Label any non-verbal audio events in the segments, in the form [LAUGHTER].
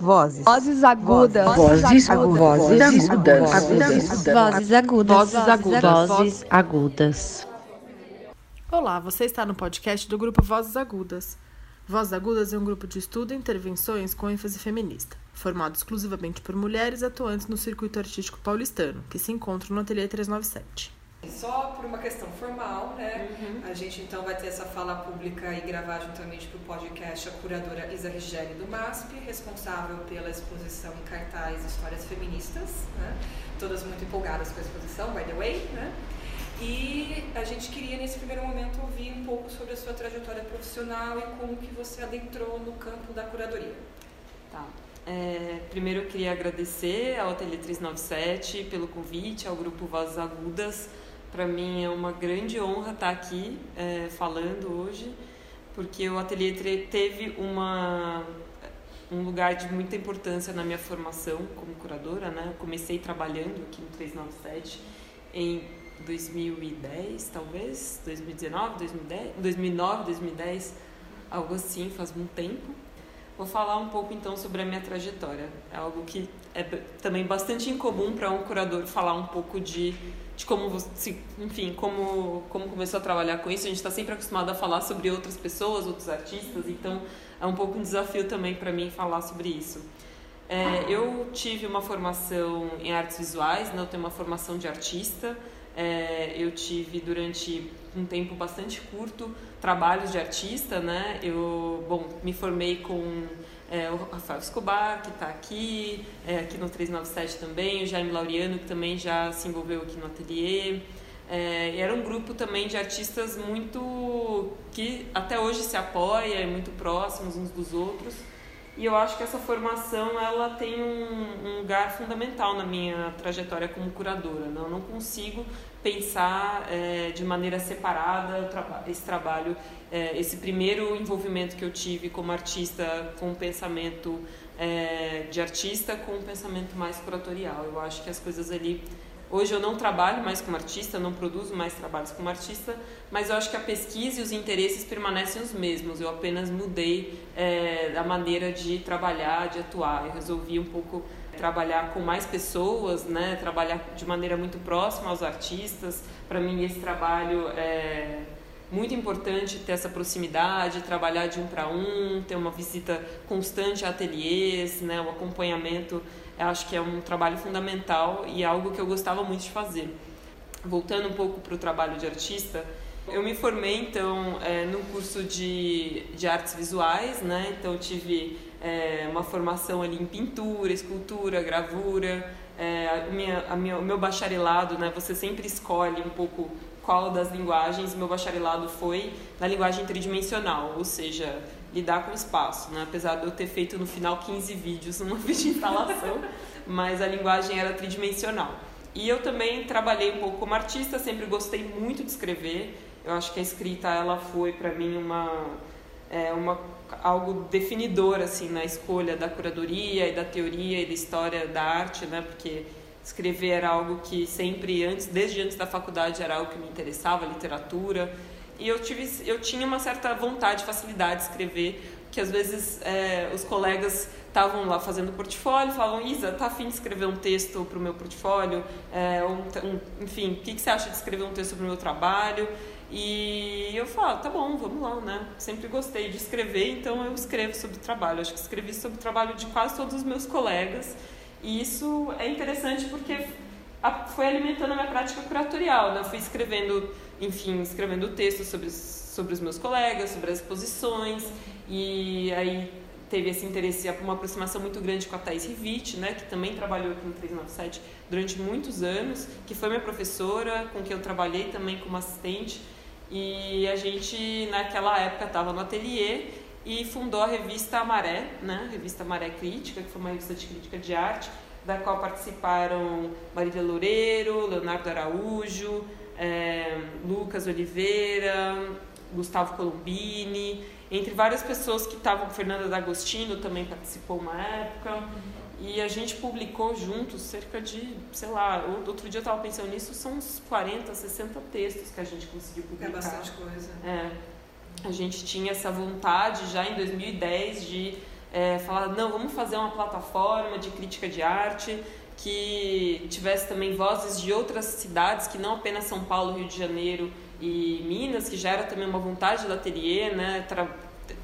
Vozes. Vozes agudas. Vozes agudas. Vozes agudas. Vozes agudas. Vozes agudas. Vozes agudas. Olá, você está no podcast do grupo Vozes Agudas. Vozes Agudas é um grupo de estudo e intervenções com ênfase feminista, formado exclusivamente por mulheres atuantes no circuito artístico paulistano, que se encontram no Ateliê 397. Só por uma questão formal, né? A gente então vai ter essa fala pública e gravar juntamente para o podcast a curadora Isa Rigeli do MASP, responsável pela exposição em cartaz Histórias Feministas, né? Todas muito empolgadas com a exposição, by the way, né? E a gente queria nesse primeiro momento ouvir um pouco sobre a sua trajetória profissional e como que você adentrou no campo da curadoria. Tá. É, primeiro eu queria agradecer ao Ateliê 397 pelo convite, ao grupo Vozes Agudas. Para mim é uma grande honra estar aqui é, falando hoje, porque o Ateliê teve uma, um lugar de muita importância na minha formação como curadora. Né? Eu comecei trabalhando aqui no 397 em 2010, talvez, 2019, 2010, 2009, 2010, algo assim, faz muito tempo. Vou falar um pouco então sobre a minha trajetória. É algo que é também bastante incomum para um curador falar um pouco de, de como você, enfim, como, como começou a trabalhar com isso. A gente está sempre acostumado a falar sobre outras pessoas, outros artistas, então é um pouco um desafio também para mim falar sobre isso. É, eu tive uma formação em artes visuais, né? eu tenho uma formação de artista. É, eu tive durante um tempo bastante curto trabalhos de artista, né? Eu, bom, me formei com é, o Rafael Escobar, que está aqui, é, aqui no 397 também, o Jaime Laureano, que também já se envolveu aqui no ateliê. É, era um grupo também de artistas muito que até hoje se apoia, muito próximos uns dos outros. E eu acho que essa formação ela tem um, um lugar fundamental na minha trajetória como curadora. Né? Eu não consigo pensar é, de maneira separada esse trabalho, é, esse primeiro envolvimento que eu tive como artista com o pensamento é, de artista com o pensamento mais curatorial. Eu acho que as coisas ali Hoje eu não trabalho mais como artista, não produzo mais trabalhos como artista, mas eu acho que a pesquisa e os interesses permanecem os mesmos. Eu apenas mudei é, a maneira de trabalhar, de atuar. Eu resolvi um pouco trabalhar com mais pessoas, né? Trabalhar de maneira muito próxima aos artistas. Para mim esse trabalho é muito importante ter essa proximidade, trabalhar de um para um, ter uma visita constante a ateliês, né? O acompanhamento acho que é um trabalho fundamental e algo que eu gostava muito de fazer. Voltando um pouco para o trabalho de artista, eu me formei então é, no curso de, de artes visuais, né? Então tive é, uma formação ali em pintura, escultura, gravura. É, a minha, a minha, o meu bacharelado, né? Você sempre escolhe um pouco qual das linguagens. Meu bacharelado foi na linguagem tridimensional, ou seja, lidar com espaço, né? apesar de eu ter feito no final 15 vídeos numa [LAUGHS] instalação, mas a linguagem era tridimensional. E eu também trabalhei um pouco como artista, sempre gostei muito de escrever. Eu acho que a escrita ela foi para mim uma é, uma algo definidor assim na escolha da curadoria e da teoria e da história da arte, né? Porque escrever era algo que sempre antes, desde antes da faculdade era algo que me interessava, literatura. E eu, tive, eu tinha uma certa vontade, facilidade de escrever, que às vezes é, os colegas estavam lá fazendo portfólio, falavam, Isa, tá afim de escrever um texto para o meu portfólio? É, um, um, enfim, o que, que você acha de escrever um texto para o meu trabalho? E eu falo, tá bom, vamos lá, né? Sempre gostei de escrever, então eu escrevo sobre trabalho. Acho que escrevi sobre o trabalho de quase todos os meus colegas. E isso é interessante porque foi alimentando a minha prática curatorial, né? Eu fui escrevendo enfim, escrevendo textos sobre, sobre os meus colegas, sobre as exposições, e aí teve esse interesse, uma aproximação muito grande com a Thais Rivit, né, que também trabalhou aqui no 397 durante muitos anos, que foi minha professora, com quem eu trabalhei também como assistente, e a gente, naquela época, estava no ateliê e fundou a revista Maré, né, revista Maré Crítica, que foi uma revista de crítica de arte, da qual participaram Marília Loureiro, Leonardo Araújo, é, Lucas Oliveira, Gustavo Colombini, entre várias pessoas que estavam, Fernanda D'Agostino também participou uma época, e a gente publicou juntos cerca de, sei lá, outro dia eu estava pensando nisso, são uns 40, 60 textos que a gente conseguiu publicar. É bastante coisa. É. A gente tinha essa vontade já em 2010 de é, falar, não, vamos fazer uma plataforma de crítica de arte que tivesse também vozes de outras cidades, que não apenas São Paulo, Rio de Janeiro e Minas, que já era também uma vontade do ateliê, né,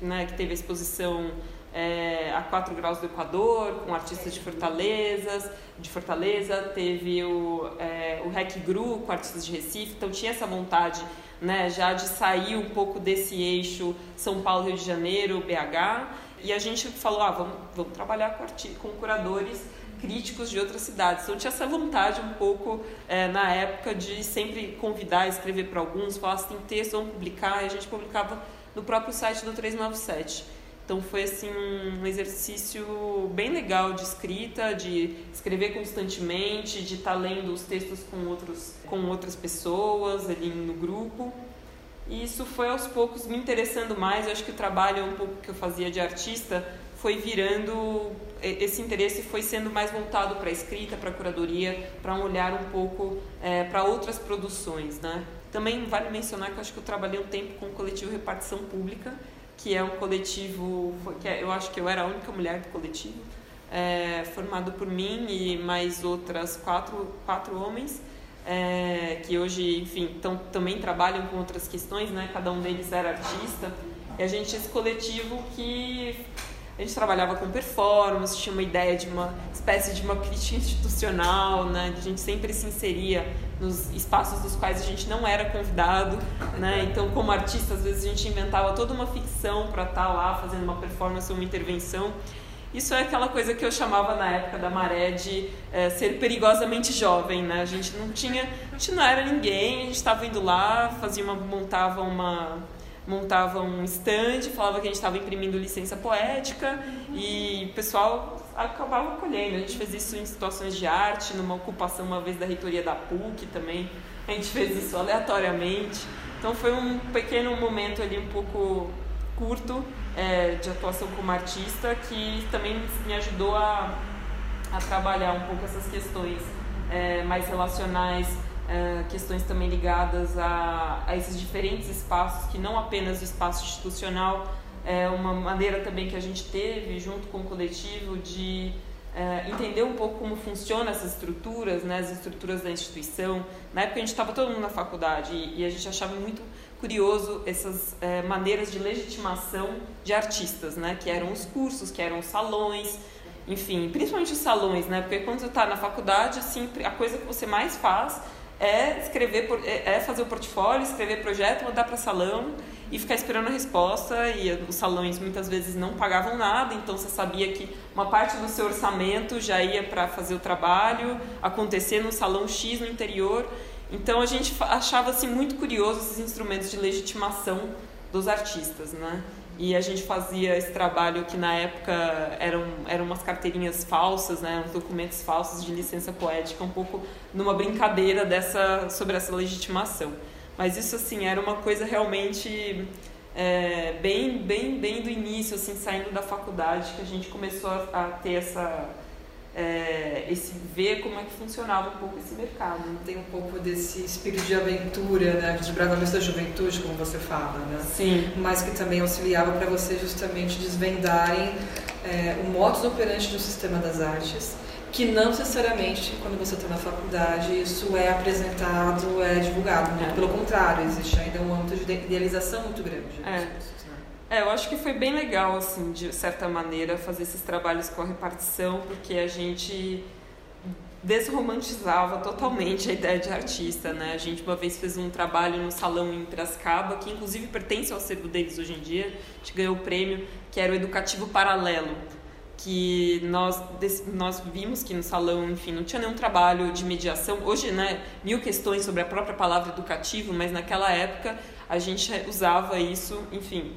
né que teve a exposição é, a 4 graus do Equador, com artistas de Fortaleza, de Fortaleza, teve o, é, o Rec Gru com artistas de Recife, então tinha essa vontade né, já de sair um pouco desse eixo São Paulo, Rio de Janeiro, BH, e a gente falou, ah, vamos, vamos trabalhar com, com curadores críticos de outras cidades. Então, tinha essa vontade um pouco é, na época de sempre convidar, escrever para alguns, falar se tem texto, vamos publicar, e a gente publicava no próprio site do 397. Então foi assim um exercício bem legal de escrita, de escrever constantemente, de estar tá lendo os textos com outros com outras pessoas ali no grupo. E isso foi aos poucos me interessando mais. Eu acho que o trabalho um pouco que eu fazia de artista foi virando esse interesse foi sendo mais voltado para a escrita, para a curadoria, para um olhar um pouco é, para outras produções, né? Também vale mencionar que eu acho que eu trabalhei um tempo com o coletivo Repartição Pública, que é um coletivo, que é, eu acho que eu era a única mulher do coletivo, é, formado por mim e mais outras quatro, quatro homens, é, que hoje, enfim, tão, também trabalham com outras questões, né? Cada um deles era artista. E a gente, esse coletivo que a gente trabalhava com performance, tinha uma ideia de uma espécie de uma crítica institucional, né? A gente sempre se inseria nos espaços dos quais a gente não era convidado, né? Então, como artista, às vezes a gente inventava toda uma ficção para estar tá lá fazendo uma performance ou uma intervenção. Isso é aquela coisa que eu chamava na época da maré de é, ser perigosamente jovem, né? A gente não tinha, a gente não era ninguém, a gente estava indo lá, fazia uma, montava uma montava um stand, falava que a gente estava imprimindo licença poética e o pessoal acabava colhendo. A gente fez isso em situações de arte, numa ocupação uma vez da reitoria da PUC também. A gente fez isso aleatoriamente. Então foi um pequeno momento ali um pouco curto é, de atuação como artista que também me ajudou a, a trabalhar um pouco essas questões é, mais relacionais é, questões também ligadas a, a esses diferentes espaços, que não apenas o espaço institucional, é uma maneira também que a gente teve, junto com o coletivo, de é, entender um pouco como funcionam essas estruturas, né, as estruturas da instituição. Na época a gente estava todo mundo na faculdade e, e, a gente achava muito curioso essas é, maneiras de legitimação de artistas, né, que eram os cursos, que eram os salões, enfim, principalmente os salões, né, porque quando você está na faculdade, assim, a coisa que você mais faz é escrever, é, é fazer o portfólio, escrever projeto, mandar para salão e ficar esperando a resposta. E os salões muitas vezes não pagavam nada, então você sabia que uma parte do seu orçamento já ia para fazer o trabalho acontecer no salão X no interior. Então a gente achava assim muito curioso esses instrumentos de legitimação dos artistas, né? E a gente fazia esse trabalho que na época eram, eram umas carteirinhas falsas, né, uns documentos falsos de licença poética, um pouco numa brincadeira dessa, sobre essa legitimação. Mas isso assim era uma coisa realmente é, bem, bem, bem do início, assim, saindo da faculdade, que a gente começou a, a ter essa é, esse ver como é que funcionava um pouco esse mercado. Tem um pouco desse espírito de aventura, né, de bravamente da juventude, como você fala, né? Sim. Mas que também auxiliava para você justamente desvendarem é, o modus operandi do sistema das artes, que não necessariamente quando você está na faculdade isso é apresentado, é divulgado. Muito é. pelo contrário, existe ainda um âmbito de idealização muito grande. É. É, eu acho que foi bem legal, assim, de certa maneira, fazer esses trabalhos com a repartição, porque a gente desromantizava totalmente a ideia de artista, né? A gente uma vez fez um trabalho no salão em Piracicaba, que inclusive pertence ao acervo deles hoje em dia, a gente ganhou o prêmio, que era o Educativo Paralelo, que nós, nós vimos que no salão, enfim, não tinha nenhum trabalho de mediação. Hoje, né, mil questões sobre a própria palavra educativo, mas naquela época a gente usava isso, enfim,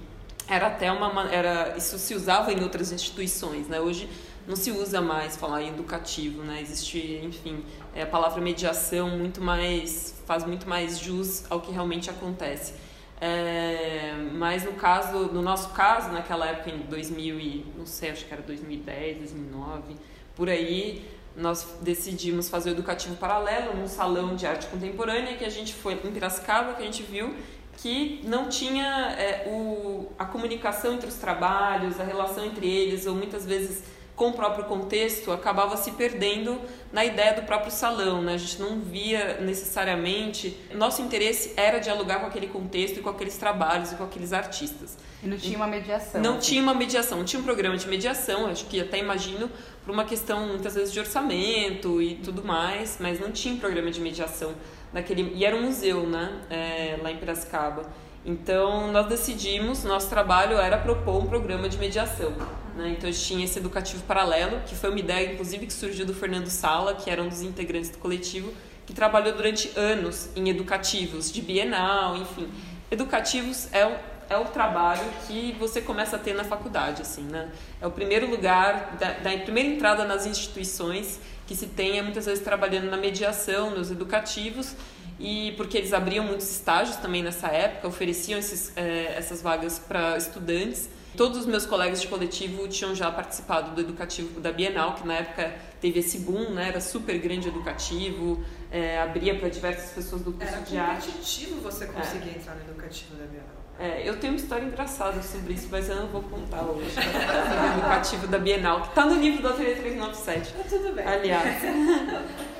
era até uma era isso se usava em outras instituições, né? Hoje não se usa mais falar educativo, né? Existe, enfim, é, a palavra mediação muito mais faz muito mais jus ao que realmente acontece. É, mas no caso, no nosso caso, naquela época em 2000 e não sei, acho que era 2010, 2009, por aí, nós decidimos fazer o educativo paralelo num salão de arte contemporânea que a gente foi em Piracicaba, que a gente viu que não tinha é, o, a comunicação entre os trabalhos, a relação entre eles, ou muitas vezes com o próprio contexto, acabava se perdendo na ideia do próprio salão. Né? A gente não via necessariamente. Nosso interesse era dialogar com aquele contexto e com aqueles trabalhos e com aqueles artistas. E não tinha uma mediação. Não assim. tinha uma mediação, não tinha um programa de mediação, acho que até imagino por uma questão muitas vezes de orçamento e tudo mais, mas não tinha um programa de mediação naquele. E era um museu, né? É, lá em Piracicaba. Então, nós decidimos, nosso trabalho era propor um programa de mediação. Né? Então, tinha esse educativo paralelo, que foi uma ideia, inclusive, que surgiu do Fernando Sala, que era um dos integrantes do coletivo, que trabalhou durante anos em educativos, de bienal, enfim. Educativos é, é o trabalho que você começa a ter na faculdade, assim, né? É o primeiro lugar, da, da primeira entrada nas instituições que se tem, é muitas vezes trabalhando na mediação, nos educativos, e porque eles abriam muitos estágios também nessa época, ofereciam esses, é, essas vagas para estudantes. Todos os meus colegas de coletivo tinham já participado do educativo da Bienal, que na época teve esse boom, né? era super grande educativo, é, abria para diversas pessoas do curso era de arte. Era competitivo você conseguir é. entrar no educativo da Bienal. É, eu tenho uma história engraçada sobre isso, mas eu não vou contar hoje. o educativo da Bienal, que está no livro do Ateliê 397. Tá tudo bem. Aliás,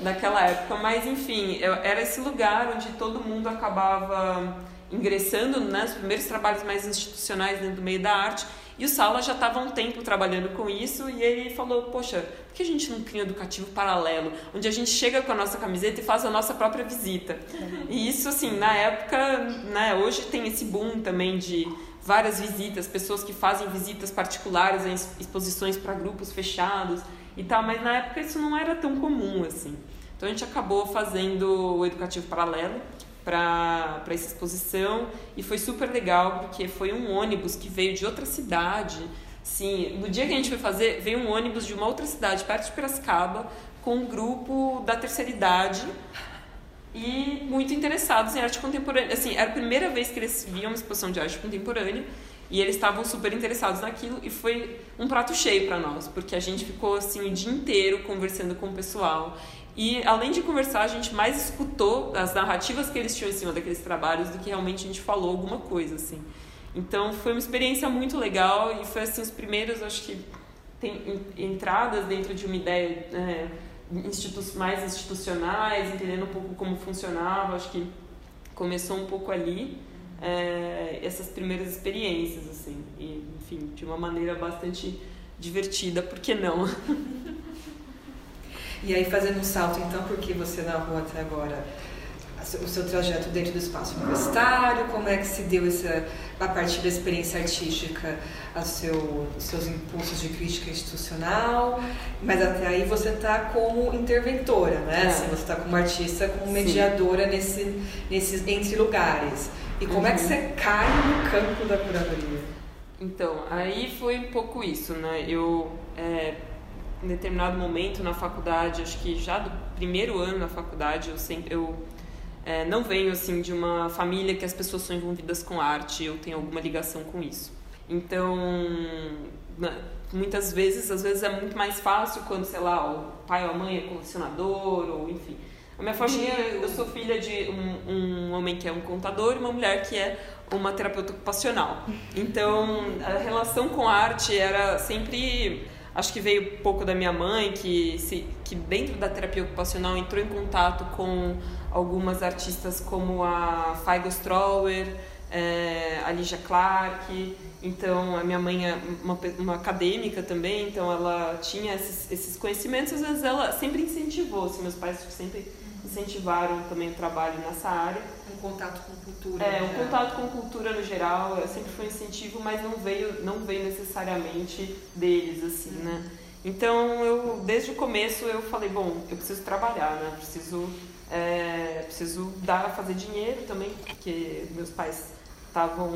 naquela época. Mas, enfim, eu, era esse lugar onde todo mundo acabava ingressando né, nos primeiros trabalhos mais institucionais dentro do meio da arte e o Sala já estava um tempo trabalhando com isso e ele falou: Poxa, por que a gente não cria um educativo paralelo, onde a gente chega com a nossa camiseta e faz a nossa própria visita? E isso, assim, na época, né, hoje tem esse boom também de várias visitas, pessoas que fazem visitas particulares em exposições para grupos fechados e tal, mas na época isso não era tão comum assim. Então a gente acabou fazendo o educativo paralelo para essa exposição. E foi super legal porque foi um ônibus que veio de outra cidade. Sim, no dia que a gente foi fazer, veio um ônibus de uma outra cidade, perto de Piracicaba, com um grupo da terceira idade. E muito interessados em arte contemporânea. Assim, era a primeira vez que eles viam uma exposição de arte contemporânea. E eles estavam super interessados naquilo. E foi um prato cheio para nós, porque a gente ficou assim o dia inteiro conversando com o pessoal e além de conversar, a gente mais escutou as narrativas que eles tinham em cima daqueles trabalhos do que realmente a gente falou alguma coisa, assim. Então foi uma experiência muito legal e foi assim os primeiros, acho que tem entradas dentro de uma ideia né, institu mais institucionais, entendendo um pouco como funcionava, acho que começou um pouco ali é, essas primeiras experiências, assim, e, enfim, de uma maneira bastante divertida, por que não? [LAUGHS] E aí, fazendo um salto, então, porque você narrou até agora o seu trajeto dentro do espaço universitário, como é que se deu essa, a partir da experiência artística, a seu, seus impulsos de crítica institucional, mas até aí você está como interventora, né? É. Assim, você está como artista, como mediadora nesse, nesses entre lugares. E como uhum. é que uhum. você cai no campo da curadoria? Então, aí foi um pouco isso, né? Eu é, em determinado momento na faculdade, acho que já do primeiro ano na faculdade, eu sempre eu é, não venho assim de uma família que as pessoas são envolvidas com arte, eu tenho alguma ligação com isso. Então, muitas vezes, às vezes é muito mais fácil quando, sei lá, o pai ou a mãe é colecionador ou enfim. A minha família, eu sou filha de um, um homem que é um contador e uma mulher que é uma terapeuta ocupacional. Então, a relação com a arte era sempre Acho que veio um pouco da minha mãe, que, se, que dentro da terapia ocupacional entrou em contato com algumas artistas como a Faigo Strower, é, a Lígia Clark. Então, a minha mãe é uma, uma acadêmica também, então ela tinha esses, esses conhecimentos. Às vezes ela sempre incentivou, assim, meus pais sempre incentivaram também o trabalho nessa área. Contato com cultura. É, um contato com cultura no geral, sempre foi um incentivo, mas não veio, não veio necessariamente deles, assim, uhum. né? Então, eu, desde o começo, eu falei, bom, eu preciso trabalhar, né? Preciso, é, preciso dar, fazer dinheiro também, porque meus pais estavam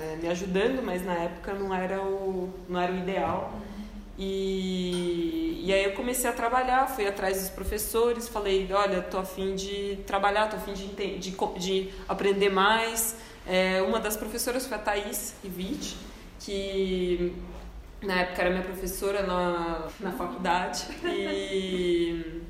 é, me ajudando, mas na época não era o, não era o ideal. Uhum. E, e aí eu comecei a trabalhar, fui atrás dos professores, falei, olha, tô afim de trabalhar, tô afim de, de, de aprender mais. É, uma das professoras foi a Thaís Rivit, que na época era minha professora na, na faculdade. E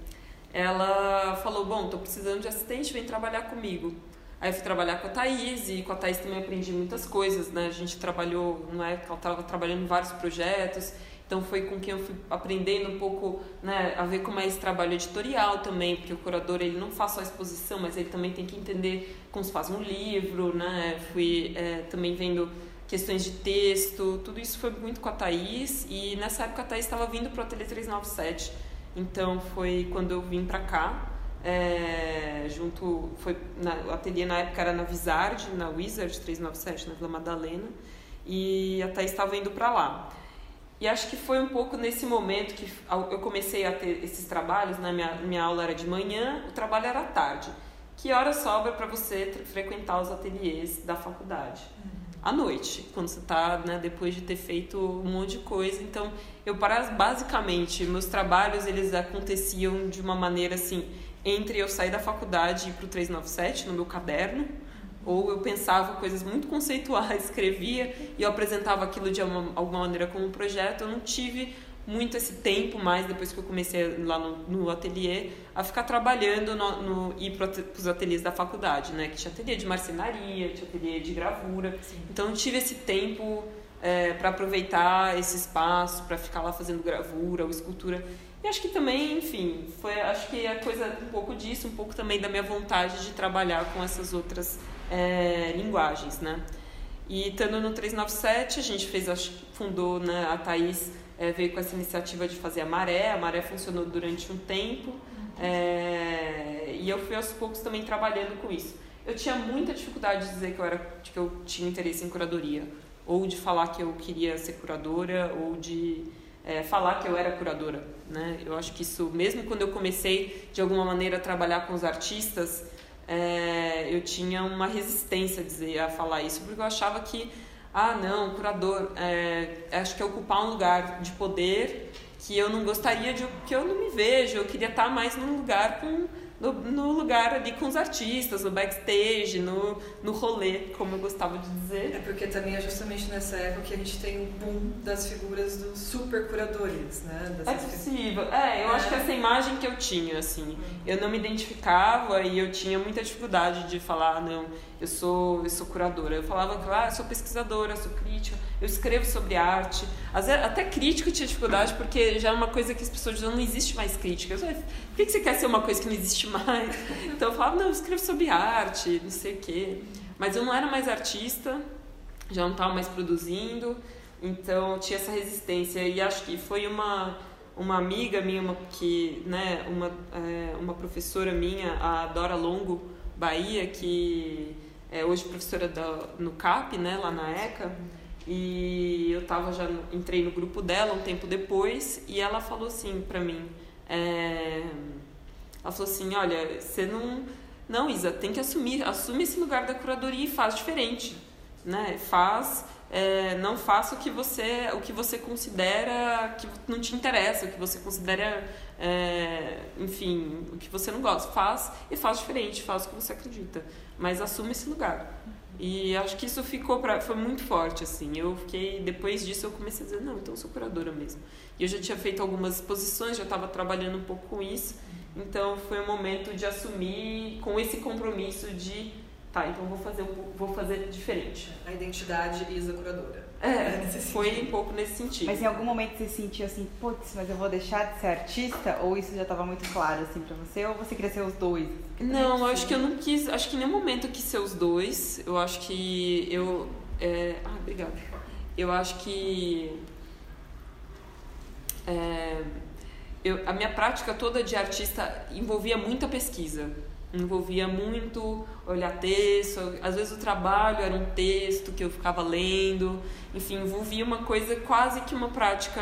ela falou, bom, tô precisando de assistente, vem trabalhar comigo. Aí fui trabalhar com a Thaís e com a Thaís também aprendi muitas coisas, né? A gente trabalhou, não é? Ela estava trabalhando em vários projetos, então foi com quem eu fui aprendendo um pouco, né, a ver como é esse trabalho editorial também, porque o curador ele não faz só exposição, mas ele também tem que entender como se faz um livro, né? Fui é, também vendo questões de texto, tudo isso foi muito com a Thaís e nessa época a Thaís estava vindo para o Ateliê 397, então foi quando eu vim para cá, é, junto, foi na, o ateliê na época era na Vizard, na Wizard 397, na Vila Madalena, e a Thaís estava indo para lá. E acho que foi um pouco nesse momento que eu comecei a ter esses trabalhos, né? minha, minha aula era de manhã, o trabalho era à tarde. Que hora sobra para você frequentar os ateliês da faculdade? À noite, quando você está, né, depois de ter feito um monte de coisa. Então, eu basicamente, meus trabalhos eles aconteciam de uma maneira assim, entre eu sair da faculdade e ir para o 397 no meu caderno, ou eu pensava coisas muito conceituais, [LAUGHS] escrevia e eu apresentava aquilo de alguma, alguma maneira como um projeto. Eu não tive muito esse tempo mais depois que eu comecei lá no, no ateliê a ficar trabalhando no, no ir para os ateliês da faculdade, né? Que tinha ateliê de marcenaria, tinha ateliê de gravura. Sim. Então eu tive esse tempo é, para aproveitar esse espaço, para ficar lá fazendo gravura ou escultura. E acho que também, enfim, foi acho que a coisa um pouco disso, um pouco também da minha vontade de trabalhar com essas outras é, linguagens, né? E estando no 397, a gente fez, acho, fundou, né, a Thaís é, veio com essa iniciativa de fazer a maré, a maré funcionou durante um tempo, é, e eu fui aos poucos também trabalhando com isso. Eu tinha muita dificuldade de dizer que eu, era, que eu tinha interesse em curadoria, ou de falar que eu queria ser curadora, ou de é, falar que eu era curadora. Né? Eu acho que isso, mesmo quando eu comecei de alguma maneira a trabalhar com os artistas, é, eu tinha uma resistência a, dizer, a falar isso, porque eu achava que, ah, não, curador, é, acho que é ocupar um lugar de poder que eu não gostaria de, que eu não me vejo, eu queria estar mais num lugar com no, no, lugar ali com os artistas, no backstage, no, no rolê, como eu gostava de dizer. É porque também é justamente nessa época que a gente tem o boom das figuras dos super curadores, né? é possível. É, eu é. acho que essa imagem que eu tinha, assim, eu não me identificava e eu tinha muita dificuldade de falar, não, eu sou, eu sou curadora. Eu falava que ah, eu sou pesquisadora, eu sou crítica, eu escrevo sobre arte. Até crítica tinha dificuldade, porque já é uma coisa que as pessoas dizem, não existe mais crítica. Eu falei, por que você quer ser uma coisa que não existe mais? [LAUGHS] Então eu falava, não, eu escrevo sobre arte, não sei o quê. Mas eu não era mais artista, já não estava mais produzindo, então tinha essa resistência. E acho que foi uma, uma amiga minha, uma, que, né, uma, é, uma professora minha, a Dora Longo Bahia, que é hoje professora da, no CAP, né, lá na ECA. E eu tava já entrei no grupo dela um tempo depois e ela falou assim para mim, é, ela falou assim, olha, você não, não Isa, tem que assumir, assume esse lugar da curadoria e faz diferente, né? Faz, é, não faça o que você, o que você considera que não te interessa, o que você considera, é, enfim, o que você não gosta, faz e faz diferente, faz o que você acredita, mas assume esse lugar. E acho que isso ficou pra, foi muito forte, assim. Eu fiquei, depois disso eu comecei a dizer, não, então eu sou curadora mesmo. E eu já tinha feito algumas exposições, já estava trabalhando um pouco com isso. Então foi o momento de assumir com esse compromisso de, tá, então vou fazer, vou fazer diferente. A identidade Isa curadora. É, [LAUGHS] foi um pouco nesse sentido. Mas em algum momento você sentiu assim, putz, mas eu vou deixar de ser artista? Ou isso já estava muito claro assim para você? Ou você queria ser os dois? Não, eu acho que eu não quis, acho que em nenhum momento eu quis ser os dois. Eu acho que eu. É... Ah, obrigada. Eu acho que. É... Eu, a minha prática toda de artista envolvia muita pesquisa envolvia muito olhar texto, às vezes o trabalho era um texto que eu ficava lendo, enfim, envolvia uma coisa quase que uma prática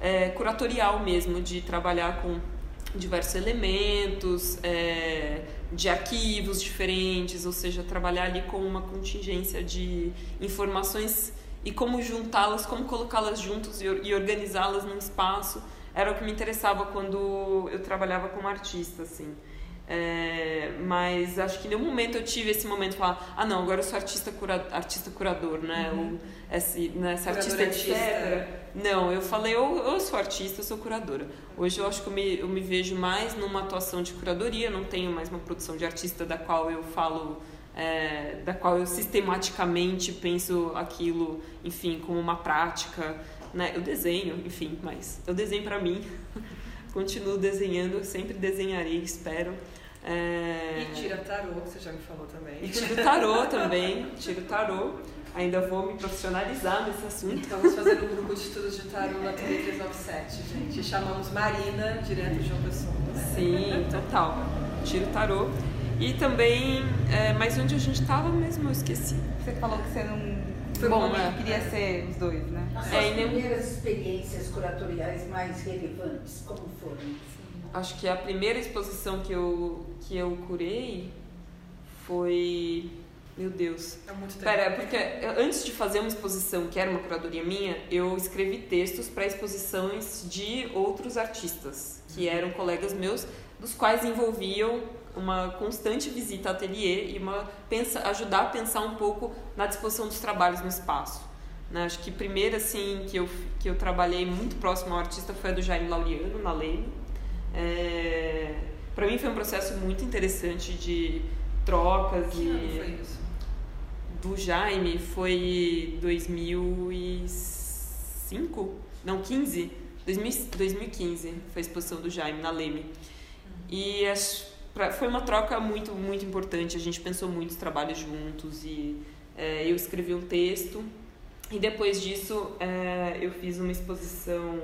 é, curatorial mesmo, de trabalhar com diversos elementos, é, de arquivos diferentes, ou seja, trabalhar ali com uma contingência de informações e como juntá-las, como colocá-las juntos e organizá-las num espaço, era o que me interessava quando eu trabalhava como artista, assim. É, mas acho que em nenhum momento eu tive esse momento de falar, ah não, agora eu sou artista, cura, artista curador, né? Uhum. Ou esse, né, esse artista, etc. Não, eu falei, eu, eu sou artista, eu sou curadora. Hoje eu acho que eu me, eu me vejo mais numa atuação de curadoria, não tenho mais uma produção de artista da qual eu falo é, da qual eu sistematicamente penso aquilo, enfim, como uma prática. Né? Eu desenho, enfim, mas eu desenho para mim. [LAUGHS] Continuo desenhando, sempre desenharei, espero. É... E tira tarô, que você já me falou também. E tiro tarô também, tiro tarô. Ainda vou me profissionalizar nesse assunto. Estamos fazendo um grupo de estudos de tarô na TV 397, gente. Chamamos Marina, direto de João Pessoa. Sim, total. Tiro tarô. E também, é, mas onde a gente estava mesmo, eu esqueci. Você falou que você não foi bom, né? queria ser os dois, né? As é, primeiras experiências curatoriais mais relevantes, como foram? Acho que a primeira exposição que eu, que eu curei foi. Meu Deus. É muito tempo. Pera, porque antes de fazer uma exposição que era uma curadoria minha, eu escrevi textos para exposições de outros artistas, que eram colegas meus, dos quais envolviam uma constante visita ao ateliê e uma pensa, ajudar a pensar um pouco na disposição dos trabalhos no espaço. Né? Acho que primeiro assim que eu que eu trabalhei muito próximo ao artista foi a do Jaime Lauliano na Leme. É, para mim foi um processo muito interessante de trocas que e ano foi isso? do Jaime foi 2005, não 15, 2015 foi a exposição do Jaime na Leme. E as pra, foi uma troca muito, muito importante. A gente pensou muitos trabalhos juntos e é, eu escrevi um texto. E depois disso é, eu fiz uma exposição,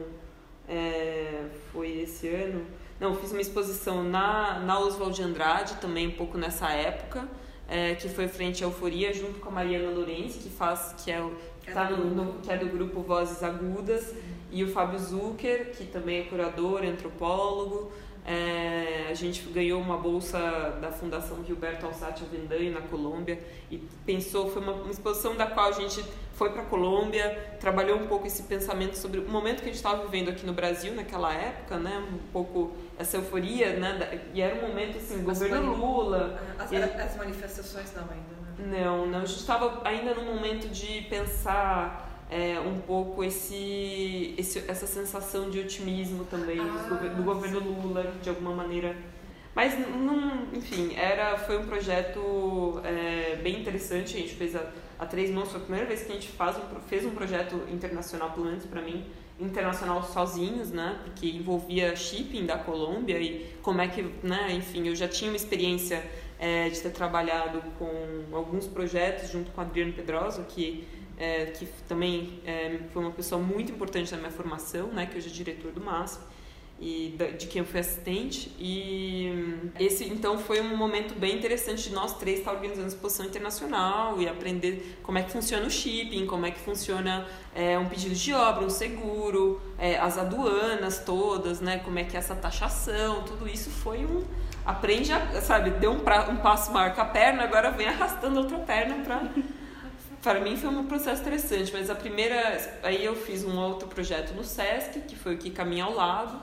é, foi esse ano, não, fiz uma exposição na, na Oswald de Andrade, também um pouco nessa época, é, que foi frente à Euforia, junto com a Mariana Lourenço, que faz, que é, é tá no, no, que é do grupo Vozes Agudas, e o Fábio Zucker, que também é curador, antropólogo. É, a gente ganhou uma bolsa da Fundação Gilberto Alsati Avendanha na Colômbia e pensou, foi uma, uma exposição da qual a gente foi para a Colômbia, trabalhou um pouco esse pensamento sobre o momento que a gente estava vivendo aqui no Brasil naquela época, né, um pouco essa euforia, né, e era um momento assim, o governo Lula. As, ele... as manifestações não ainda, né? Não, não, a gente estava ainda num momento de pensar é, um pouco esse, esse, essa sensação de otimismo também ah, do, do, governo Lula, de alguma maneira. Mas, não, enfim, era, foi um projeto é, bem interessante. A gente fez a, a Três Mãos, foi a primeira vez que a gente faz um, fez um projeto internacional, pelo menos para mim, internacional sozinhos, né? Porque envolvia shipping da Colômbia e como é que, né? Enfim, eu já tinha uma experiência é, de ter trabalhado com alguns projetos junto com Adriano Pedrosa, que é, que também é, foi uma pessoa muito importante na minha formação, né, que hoje é diretor do MASP e de quem eu fui assistente. E esse então foi um momento bem interessante de nós três estar organizando exposição internacional e aprender como é que funciona o shipping, como é que funciona é, um pedido de obra, um seguro, é, as aduanas todas, né, como é que é essa taxação, tudo isso foi um aprende a, sabe, deu um, pra, um passo maior com a perna, agora vem arrastando outra perna para para mim foi um processo interessante, mas a primeira, aí eu fiz um outro projeto no SESC, que foi o que caminha ao lado,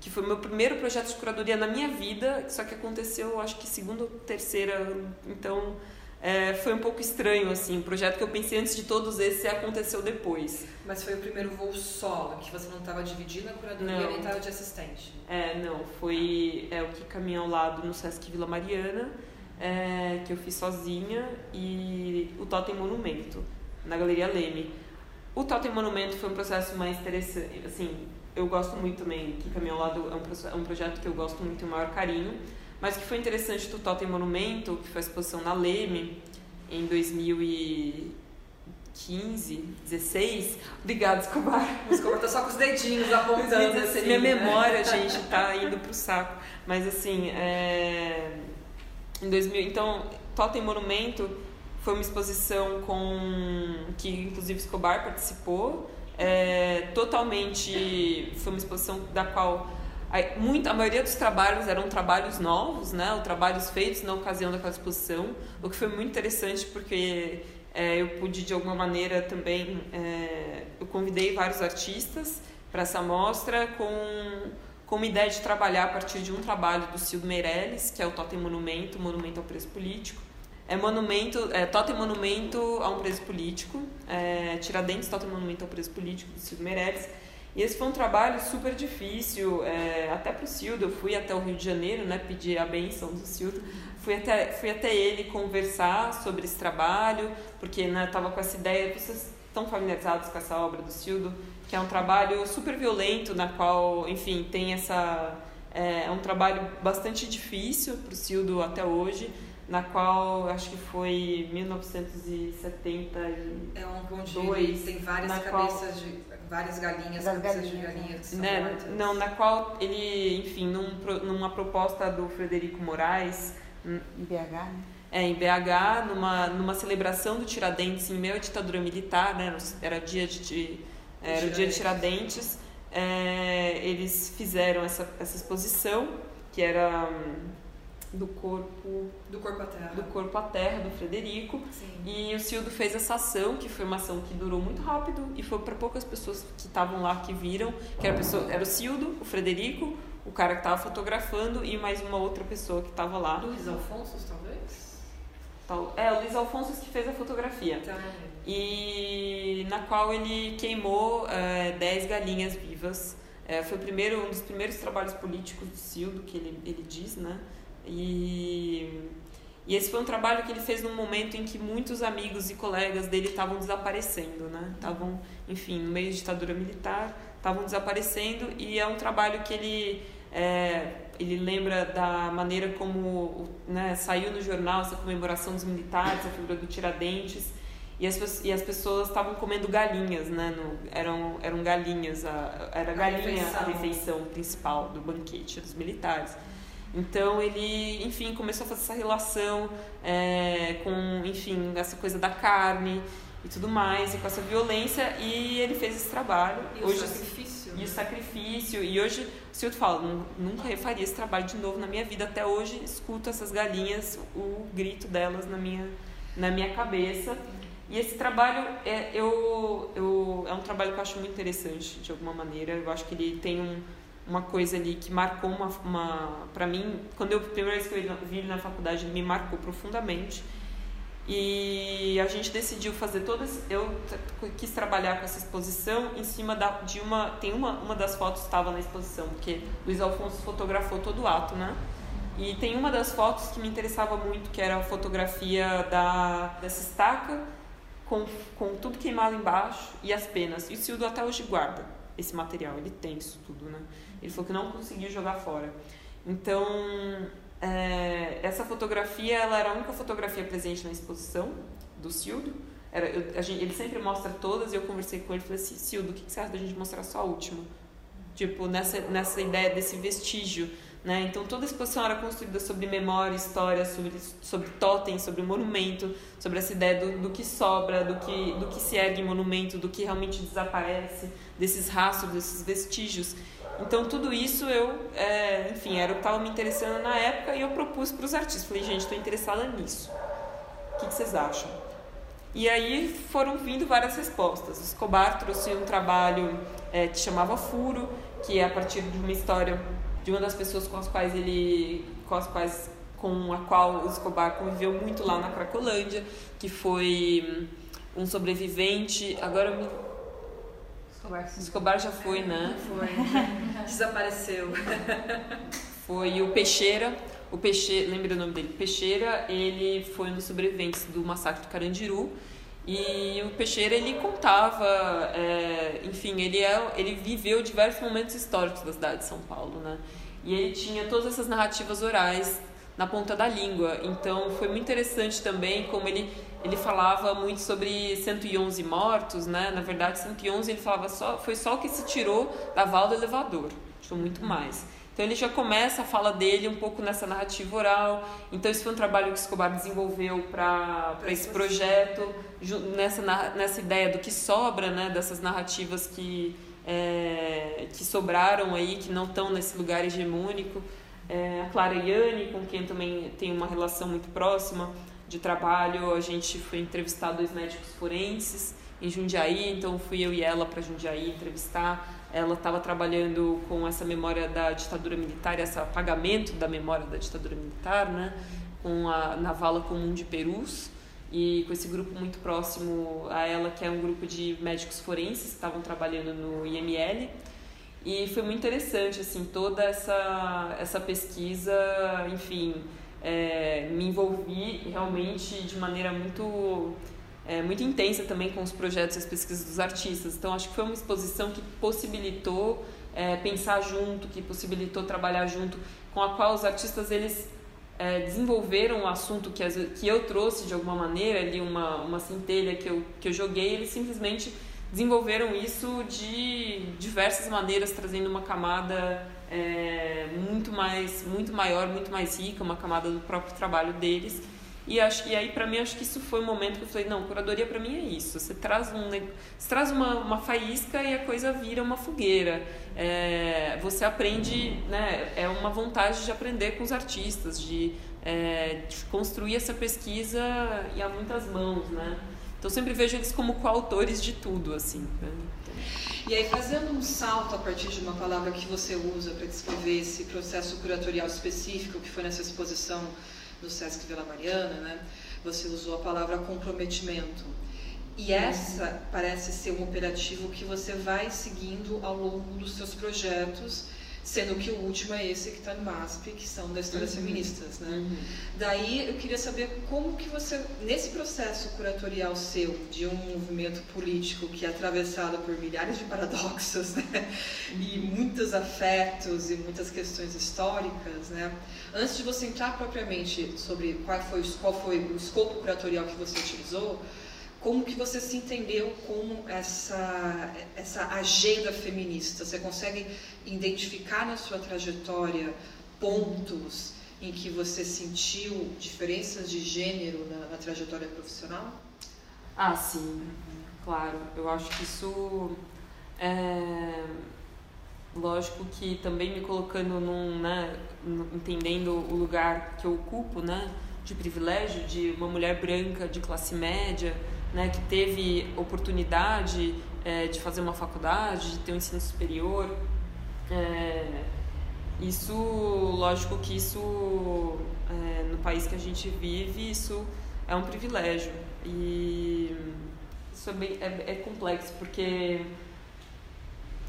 que foi meu primeiro projeto de curadoria na minha vida, só que aconteceu, acho que segunda ou terceira, então é, foi um pouco estranho, assim, o projeto que eu pensei antes de todos esses aconteceu depois. Mas foi o primeiro voo solo, que você não estava dividindo a curadoria não. nem estava de assistente? É, não, foi é, o que caminha ao lado no Sesc Vila Mariana, é, que eu fiz sozinha, e o Totem Monumento, na Galeria Leme. O Totem Monumento foi um processo mais interessante, assim, eu gosto muito também, que Caminho ao Lado é um, é um projeto que eu gosto muito e o maior carinho, mas que foi interessante do Totem Monumento, que foi a exposição na Leme, em 2015, 16. Obrigada, Escobar. [LAUGHS] O Escobar tá só com os dedinhos apontando. [LAUGHS] Assim, minha memória, gente, tá indo pro saco. Mas assim, é em 2000, então, Totem Monumento foi uma exposição com que inclusive Escobar participou. É, totalmente foi uma exposição da qual a, muito, a maioria dos trabalhos eram trabalhos novos, né, ou trabalhos feitos na ocasião daquela exposição, o que foi muito interessante porque é, eu pude de alguma maneira também é, eu convidei vários artistas para essa mostra com com uma ideia de trabalhar a partir de um trabalho do Cildo Meirelles, que é o Totem Monumento, Monumento ao Preso Político. É monumento, é, Totem Monumento a um preso político, é, Tiradentes Totem Monumento ao Preso Político, do Cildo Meirelles. E esse foi um trabalho super difícil, é, até para o Cildo. Eu fui até o Rio de Janeiro, né, pedir a benção do Cildo. Fui até, fui até ele conversar sobre esse trabalho, porque né, estava com essa ideia. Vocês estão familiarizados com essa obra do Cildo, que é um trabalho super violento, na qual, enfim, tem essa. É, é um trabalho bastante difícil para o Cildo até hoje na qual acho que foi 1970 é um onde tem várias cabeças qual, de várias galinhas, cabeças de galinhas que são né, mortas. Não, na qual ele, enfim, num, numa proposta do Frederico Moraes, em BH, né? É, em BH, numa, numa celebração do Tiradentes em meio à ditadura militar, né? Era dia de, de era o dia de Tiradentes. É, eles fizeram essa, essa exposição que era do corpo do corpo à terra do corpo à terra do Frederico Sim. e o Cildo fez essa ação que foi uma ação que durou muito rápido e foi para poucas pessoas que estavam lá que viram que era pessoa era o Cildo o Frederico o cara que estava fotografando e mais uma outra pessoa que estava lá Luiz Alfonso talvez Tal, é o Luiz Alfonso que fez a fotografia tá. E na qual ele queimou é, 10 galinhas vivas. É, foi o primeiro um dos primeiros trabalhos políticos do Cildo que ele ele diz né? E, e esse foi um trabalho que ele fez num momento em que muitos amigos e colegas dele estavam desaparecendo, né? Estavam, enfim, no meio de ditadura militar, estavam desaparecendo. E é um trabalho que ele é, ele lembra da maneira como né, saiu no jornal essa comemoração dos militares, a figura do Tiradentes e as, e as pessoas estavam comendo galinhas, né? No, eram, eram galinhas, a, era galinha a refeição. a refeição principal do banquete dos militares. Então ele, enfim, começou a fazer essa relação é, com, enfim, essa coisa da carne e tudo mais, e com essa violência, e ele fez esse trabalho. E hoje, o sacrifício. E o sacrifício. E hoje, se eu falo, nunca refaria esse trabalho de novo na minha vida. Até hoje, escuto essas galinhas, o grito delas na minha, na minha cabeça. E esse trabalho é, eu, eu, é um trabalho que eu acho muito interessante, de alguma maneira. Eu acho que ele tem um uma coisa ali que marcou uma, uma para mim quando eu primeira vez que eu vi ele na faculdade ele me marcou profundamente e a gente decidiu fazer todas eu quis trabalhar com essa exposição em cima da, de uma tem uma uma das fotos estava na exposição porque Luiz Alfonso fotografou todo o ato né e tem uma das fotos que me interessava muito que era a fotografia da dessa estaca com, com tudo queimado embaixo e as penas e o Sildo até hoje guarda esse material ele tem isso tudo né ele falou que não conseguiu jogar fora. Então, é, essa fotografia ela era a única fotografia presente na exposição do Cildo. Era, eu, gente, ele sempre mostra todas e eu conversei com ele e falei assim, Cildo, o que, que você acha da gente mostrar só a última? Tipo, nessa, nessa ideia desse vestígio. Né? Então, toda a exposição era construída sobre memória, história, sobre, sobre totem, sobre monumento, sobre essa ideia do, do que sobra, do que, do que se ergue em monumento, do que realmente desaparece, desses rastros, desses vestígios. Então, tudo isso eu, é, enfim, era o que estava me interessando na época e eu propus para os artistas. Falei, gente, estou interessada nisso. O que, que, vocês acham? E aí foram vindo várias respostas. O Escobar trouxe um trabalho é, que chamava Furo, que é a partir de uma história de uma das pessoas com as quais ele, com as quais, com a qual o Escobar conviveu muito lá na Cracolândia, que foi um sobrevivente. Agora me Escobar, Escobar já foi, né? Foi. [LAUGHS] Desapareceu. [LAUGHS] Foi o Peixeira. O Peixeira, lembra o nome dele? Peixeira, ele foi um dos sobreviventes do massacre do Carandiru. E o Peixeira, ele contava, é, enfim, ele, é, ele viveu diversos momentos históricos da cidade de São Paulo, né? E ele tinha todas essas narrativas orais na ponta da língua. Então foi muito interessante também como ele ele falava muito sobre 111 mortos, né? Na verdade, 111 ele falava só foi só o que se tirou da vala do elevador, tinha muito mais. Então ele já começa a fala dele um pouco nessa narrativa oral. Então esse foi um trabalho que Escobar desenvolveu para esse projeto, nessa, nessa ideia do que sobra, né? Dessas narrativas que, é, que sobraram aí, que não estão nesse lugar hegemônico. É, a Clara Iane, com quem também tem uma relação muito próxima, de trabalho, a gente foi entrevistar dois médicos forenses em Jundiaí, então fui eu e ela para Jundiaí entrevistar. Ela estava trabalhando com essa memória da ditadura militar, esse apagamento da memória da ditadura militar, né? com a Navala Comum de Perus. e com esse grupo muito próximo a ela, que é um grupo de médicos forenses que estavam trabalhando no IML. E foi muito interessante, assim, toda essa, essa pesquisa, enfim, é, me envolvi realmente de maneira muito, é, muito intensa também com os projetos e as pesquisas dos artistas. Então, acho que foi uma exposição que possibilitou é, pensar junto, que possibilitou trabalhar junto, com a qual os artistas, eles é, desenvolveram o um assunto que, que eu trouxe de alguma maneira, ali uma, uma centelha que eu, que eu joguei, eles simplesmente desenvolveram isso de diversas maneiras, trazendo uma camada é, muito mais, muito maior, muito mais rica, uma camada do próprio trabalho deles. E, acho, e aí, para mim, acho que isso foi o um momento que eu falei: não, curadoria para mim é isso. Você traz, um, você traz uma, uma faísca e a coisa vira uma fogueira. É, você aprende, né, é uma vontade de aprender com os artistas, de, é, de construir essa pesquisa e a muitas mãos, né? Então, sempre vejo eles como coautores de tudo, assim. Né? E aí, fazendo um salto a partir de uma palavra que você usa para descrever esse processo curatorial específico que foi nessa exposição do Sesc Vila Mariana, né? Você usou a palavra comprometimento. E essa parece ser um operativo que você vai seguindo ao longo dos seus projetos, sendo que o último é esse que está no MASP, que são das histórias uhum. feministas, né? Uhum. Daí eu queria saber como que você, nesse processo curatorial seu, de um movimento político que é atravessado por milhares de paradoxos, né? E muitos afetos e muitas questões históricas, né? Antes de você entrar propriamente sobre qual foi, qual foi o escopo curatorial que você utilizou, como que você se entendeu com essa, essa agenda feminista? Você consegue identificar na sua trajetória pontos em que você sentiu diferenças de gênero na, na trajetória profissional? Ah, sim, claro. Eu acho que isso é lógico que também me colocando num, né, entendendo o lugar que eu ocupo, né, de privilégio, de uma mulher branca de classe média, né, que teve oportunidade é, de fazer uma faculdade, de ter um ensino superior. É, isso, lógico que isso, é, no país que a gente vive, isso é um privilégio. E isso é, bem, é, é complexo, porque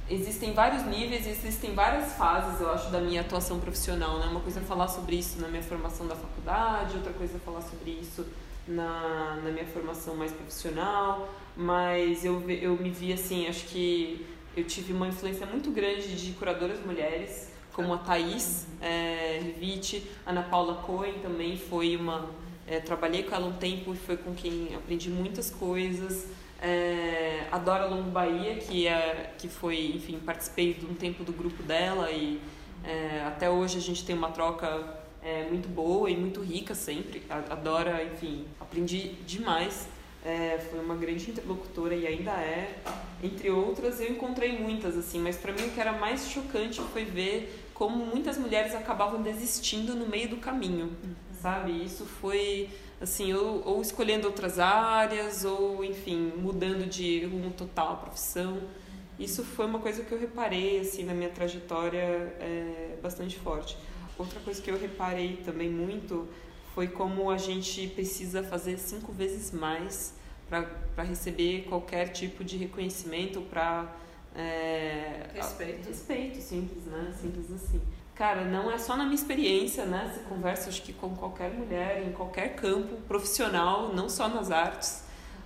existem vários níveis, existem várias fases, eu acho, da minha atuação profissional. Né? Uma coisa é falar sobre isso na minha formação da faculdade, outra coisa é falar sobre isso na, na minha formação mais profissional, mas eu, eu me vi assim, acho que eu tive uma influência muito grande de curadoras mulheres, como a Thais é, Rivite, Ana Paula Cohen também foi uma. É, trabalhei com ela um tempo e foi com quem aprendi muitas coisas. É, a Dora Longo Bahia, que, é, que foi, enfim, participei de um tempo do grupo dela e é, até hoje a gente tem uma troca é, muito boa e muito rica sempre. A, a Dora, enfim, aprendi demais. É, foi uma grande interlocutora e ainda é. Entre outras, eu encontrei muitas, assim, mas para mim o que era mais chocante foi ver como muitas mulheres acabavam desistindo no meio do caminho, sabe? Isso foi, assim, ou, ou escolhendo outras áreas, ou, enfim, mudando de rumo total a profissão. Isso foi uma coisa que eu reparei, assim, na minha trajetória é, bastante forte. Outra coisa que eu reparei também muito foi como a gente precisa fazer cinco vezes mais para receber qualquer tipo de reconhecimento, para. É, respeito. Respeito, simples, né? Simples assim. Cara, não é só na minha experiência, né? Você conversa, acho que com qualquer mulher, em qualquer campo profissional, não só nas artes.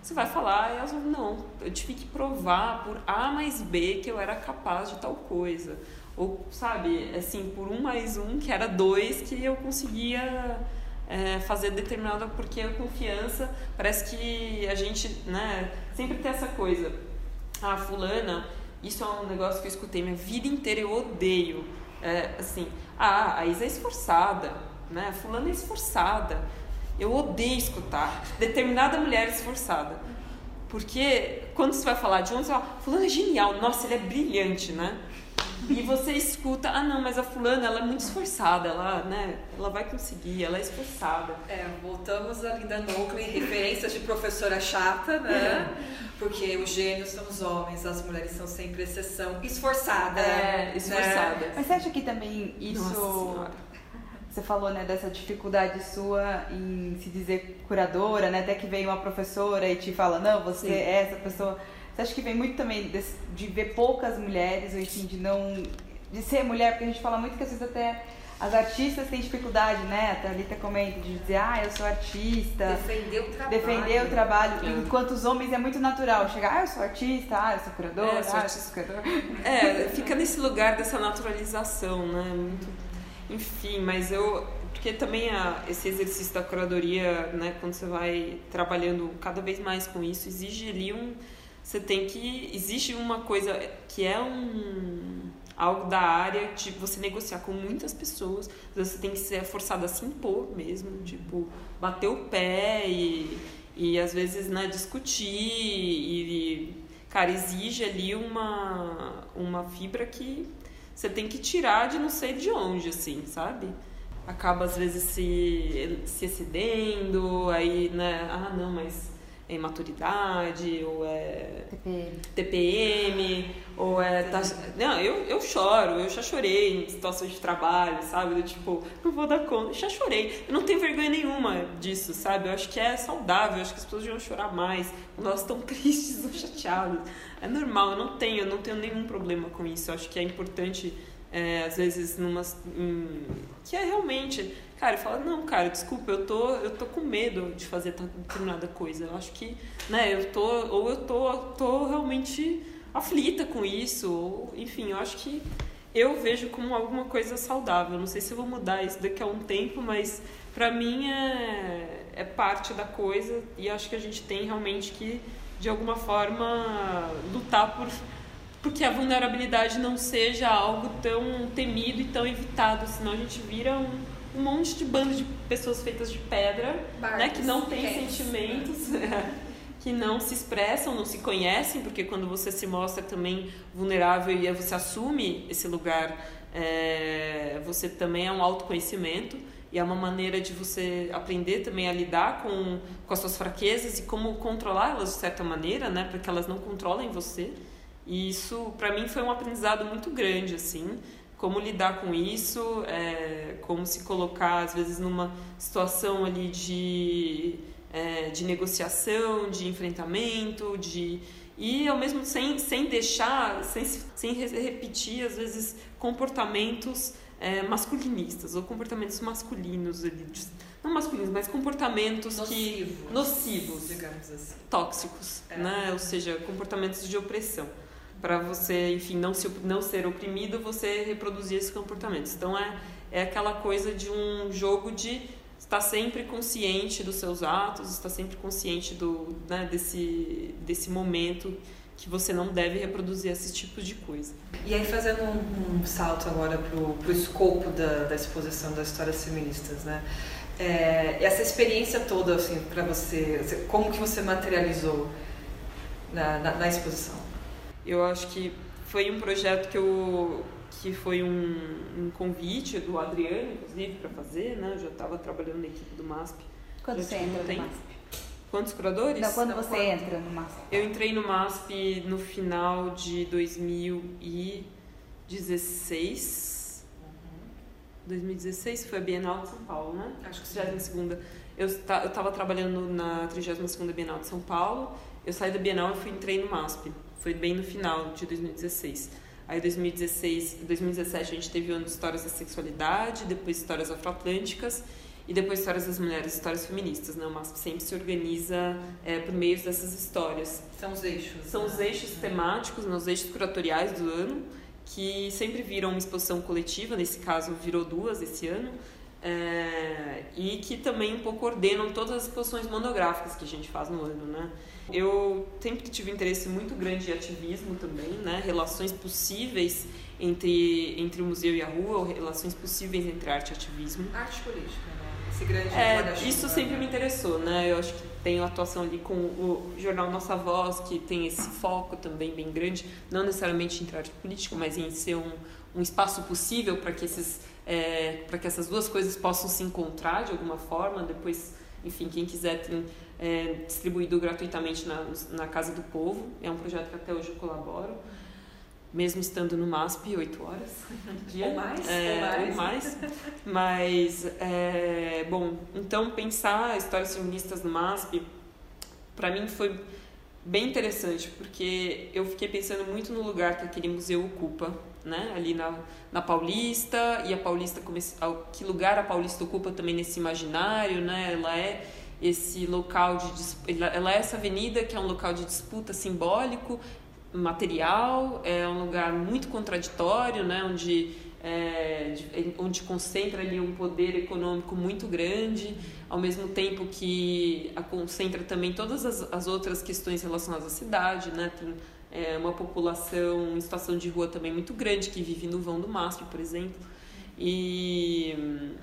Você vai falar e elas vão, não, eu tive que provar por A mais B que eu era capaz de tal coisa. Ou sabe, assim, por um mais um, que era dois, que eu conseguia é, fazer determinada, porque a confiança, parece que a gente, né, sempre tem essa coisa, ah, fulana, isso é um negócio que eu escutei minha vida inteira, eu odeio, é, assim, ah, a Isa é esforçada, né, fulana é esforçada, eu odeio escutar determinada mulher esforçada, porque quando você vai falar de um, você fala, fulano é genial, nossa, ele é brilhante, né? E você escuta, ah não, mas a fulana ela é muito esforçada, ela, né, ela vai conseguir, ela é esforçada. É, voltamos a Linda Nockley, referências de professora chata, né? É. Porque os gênios são os homens, as mulheres são sempre exceção. Esforçada. É, esforçada. Né? Mas você acha que também isso você falou, né, dessa dificuldade sua em se dizer curadora, né? Até que vem uma professora e te fala, não, você Sim. é essa pessoa. Você acha que vem muito também de, de ver poucas mulheres, ou enfim, de não. de ser mulher, porque a gente fala muito que às vezes até as artistas têm dificuldade, né? A Thalita comenta de dizer, ah, eu sou artista. Defender o trabalho. Defender o trabalho. É. Enquanto os homens é muito natural chegar, ah, eu sou artista, ah, eu sou curador, é, ah, eu sou curador. É, fica nesse lugar dessa naturalização, né? Muito... Enfim, mas eu. Porque também a, esse exercício da curadoria, né, quando você vai trabalhando cada vez mais com isso, exige ali um. Você tem que. Existe uma coisa que é um algo da área de você negociar com muitas pessoas, você tem que ser forçado a se impor mesmo, tipo, bater o pé e, e às vezes né, discutir e, cara, exige ali uma, uma fibra que você tem que tirar de não sei de onde, assim, sabe? Acaba às vezes se, se excedendo, aí, né, ah, não, mas é imaturidade, ou é TPM, TPM ou é. Tá... Não, eu, eu choro, eu já chorei em situações de trabalho, sabe? Do tipo, não vou dar conta, já chorei. Eu não tenho vergonha nenhuma disso, sabe? Eu acho que é saudável, eu acho que as pessoas deviam chorar mais quando elas estão [LAUGHS] tristes ou chateadas. É normal, eu não tenho, eu não tenho nenhum problema com isso. Eu acho que é importante, é, às vezes, numa. Que é realmente Cara, e fala, não, cara, desculpa, eu tô, eu tô com medo de fazer determinada coisa. Eu acho que, né, eu tô, ou eu tô, tô realmente aflita com isso, ou, enfim, eu acho que eu vejo como alguma coisa saudável. Não sei se eu vou mudar isso daqui a um tempo, mas para mim é, é parte da coisa e acho que a gente tem realmente que, de alguma forma, lutar por porque a vulnerabilidade não seja algo tão temido e tão evitado, senão a gente vira um um monte de bando de pessoas feitas de pedra, né, que não têm sentimentos, [LAUGHS] que não se expressam, não se conhecem, porque quando você se mostra também vulnerável e você assume esse lugar, é, você também é um autoconhecimento e é uma maneira de você aprender também a lidar com, com as suas fraquezas e como controlá-las de certa maneira, né, para que elas não controlem você. E isso, para mim, foi um aprendizado muito grande, assim como lidar com isso, é, como se colocar às vezes numa situação ali de, é, de negociação, de enfrentamento, de e ao mesmo sem, sem deixar, sem, sem repetir às vezes comportamentos é, masculinistas ou comportamentos masculinos não masculinos, mas comportamentos nocivos, que nocivos, digamos assim, tóxicos, é. né? Ou seja, comportamentos de opressão para você, enfim, não, se, não ser oprimido, você reproduzir esses comportamentos. Então é, é aquela coisa de um jogo de estar sempre consciente dos seus atos, estar sempre consciente do, né, desse, desse momento que você não deve reproduzir esses tipos de coisa. E aí fazendo um, um salto agora para o escopo da, da exposição das histórias feministas, né? É, essa experiência toda, assim, para você, como que você materializou na, na, na exposição? Eu acho que foi um projeto que eu que foi um, um convite do Adriano, inclusive, para fazer, né? Eu já estava trabalhando na equipe do MASP. Quando você entra no MASP? Quantos curadores? Não, quando Não, você quando... entra no MASP? Eu entrei no MASP no final de 2016. Uhum. 2016 foi a Bienal de São Paulo, né? Acho que sim. 32 segunda. Eu estava trabalhando na 32ª Bienal de São Paulo. Eu saí da Bienal e fui entrei no MASP. Foi bem no final de 2016. Aí 2016, 2017 a gente teve o ano de histórias da sexualidade, depois histórias afroatlânticas e depois histórias das mulheres, histórias feministas, né? O MASP sempre se organiza é, por meio dessas histórias. São os eixos. São né? os eixos temáticos, né? os eixos curatoriais do ano, que sempre viram uma exposição coletiva, nesse caso virou duas esse ano, é, e que também um pouco ordenam todas as exposições monográficas que a gente faz no ano, né? Eu sempre tive um interesse muito grande em ativismo também, né? Relações possíveis entre, entre o museu e a rua, ou relações possíveis entre arte e ativismo. Arte política, né? Esse grande é, Isso sempre me interessou, né? Eu acho que tenho atuação ali com o jornal Nossa Voz, que tem esse foco também bem grande, não necessariamente entre arte política, mas em ser um, um espaço possível para que esses é, para que essas duas coisas possam se encontrar de alguma forma. Depois, enfim, quem quiser tem é, distribuído gratuitamente na, na Casa do Povo. É um projeto que até hoje eu colaboro. mesmo estando no MASP oito horas por dia. Ou mais, é, ou mais. Mas, é, bom, então pensar histórias feministas no MASP, para mim foi bem interessante, porque eu fiquei pensando muito no lugar que aquele museu ocupa, né? Ali na, na Paulista, e a Paulista, que lugar a Paulista ocupa também nesse imaginário, né? Ela é esse local de ela é essa avenida que é um local de disputa simbólico material é um lugar muito contraditório né onde é, onde concentra ali um poder econômico muito grande, ao mesmo tempo que concentra também todas as, as outras questões relacionadas à cidade, né? Tem é, uma população em situação de rua também muito grande que vive no vão do MASP, por exemplo. E,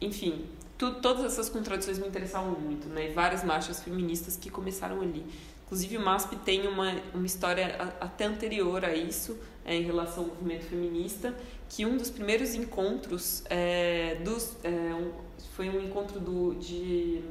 enfim, tu, todas essas contradições me interessavam muito, né? E várias marchas feministas que começaram ali. Inclusive, o MASP tem uma, uma história até anterior a isso, é, em relação ao movimento feminista, que um dos primeiros encontros é, dos, é, um, foi um encontro do, de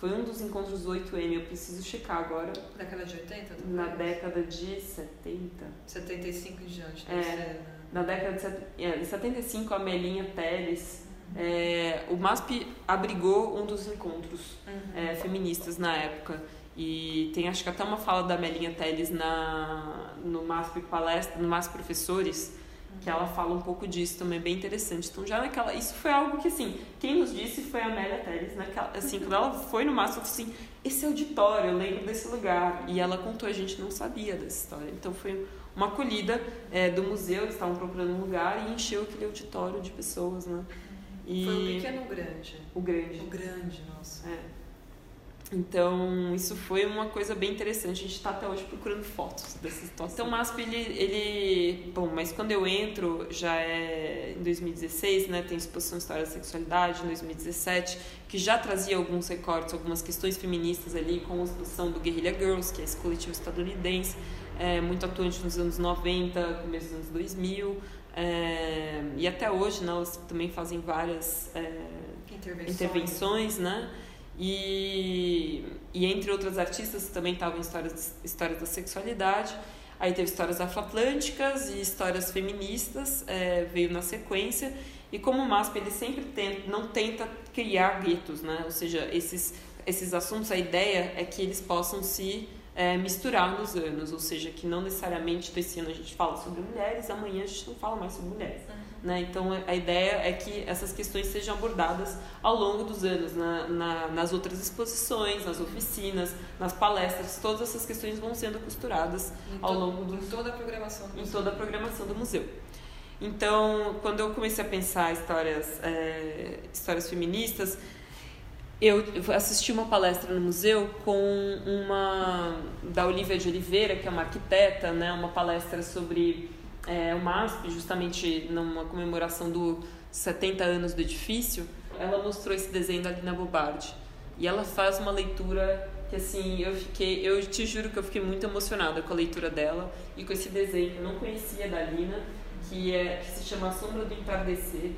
foi um dos encontros do 8M, eu preciso checar agora. Década de 80? Na década de 70. 75 em diante, é, ser, né? Na década de, é, de 75, a Melinha Teles, uhum. é, o MASP abrigou um dos encontros uhum. é, feministas na época. E tem acho que até uma fala da Melinha Teles na, no MASP Palestra, no MASP Professores, que ela fala um pouco disso também, é bem interessante. Então, já naquela. Isso foi algo que, assim, quem nos disse foi a Amélia Teles, naquela, assim, quando ela foi no Mastro, assim, esse auditório, eu lembro desse lugar. E ela contou, a gente não sabia dessa história. Então, foi uma acolhida é, do museu, eles estavam procurando um lugar e encheu aquele auditório de pessoas, né? E... Foi o pequeno ou grande? O grande. O grande, nossa. É. Então, isso foi uma coisa bem interessante. A gente está até hoje procurando fotos dessa situação. Então, o MASP, ele, ele... Bom, mas quando eu entro, já é em 2016, né? Tem exposição História da Sexualidade, em 2017, que já trazia alguns recortes, algumas questões feministas ali, com a exposição do Guerrilla Girls, que é esse coletivo estadunidense, é, muito atuante nos anos 90, começo dos anos 2000. É, e até hoje, né, elas também fazem várias é, intervenções, intervenções né? E, e entre outras artistas também estavam histórias, histórias da sexualidade. Aí teve histórias afroatlânticas e histórias feministas, é, veio na sequência. E como o MASP ele sempre tenta, não tenta criar guetos, né? ou seja, esses, esses assuntos, a ideia é que eles possam se é, misturar nos anos, ou seja, que não necessariamente esse ano a gente fala sobre mulheres, amanhã a gente não fala mais sobre mulheres. Uhum. Né? Então, a ideia é que essas questões sejam abordadas ao longo dos anos, na, na, nas outras exposições, nas oficinas, nas palestras, todas essas questões vão sendo costuradas ao longo do, em toda a programação do em museu. toda a programação do museu. Então, quando eu comecei a pensar histórias, é, histórias feministas, eu assisti uma palestra no museu com uma da Olivia de Oliveira, que é uma arquiteta, né, uma palestra sobre é, o MASP, justamente numa comemoração dos 70 anos do edifício, ela mostrou esse desenho da Lina Bobardi. E ela faz uma leitura que assim, eu fiquei, eu te juro que eu fiquei muito emocionada com a leitura dela e com esse desenho que eu não conhecia da Lina, que é que se chama A Sombra do Entardecer.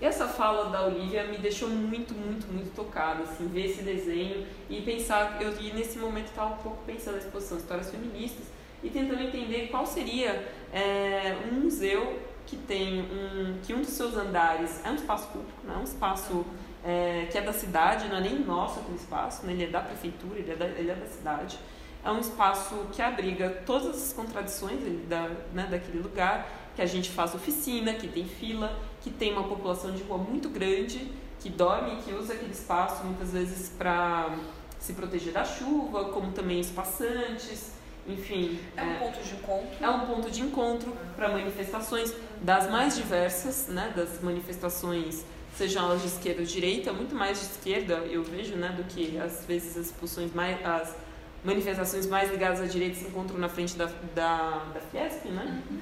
E essa fala da Olivia me deixou muito, muito, muito tocada, assim, ver esse desenho e pensar, eu e nesse momento estava um pouco pensando na exposição Histórias Feministas e tentando entender qual seria é, um museu que tem um que um dos seus andares é um espaço público, não é um espaço é, que é da cidade, não é nem nosso aquele espaço, né? ele é da prefeitura, ele é da, ele é da cidade. É um espaço que abriga todas as contradições da, né, daquele lugar, que a gente faz oficina, que tem fila, que tem uma população de rua muito grande, que dorme, que usa aquele espaço muitas vezes para se proteger da chuva, como também os passantes. Enfim. É um é, ponto de encontro. É um ponto de encontro para manifestações das mais diversas, né? Das manifestações, sejam elas de esquerda ou de direita, muito mais de esquerda, eu vejo, né? Do que às vezes as expulsões mais. As manifestações mais ligadas à direita se encontram na frente da, da, da Fiesp, né? Uhum.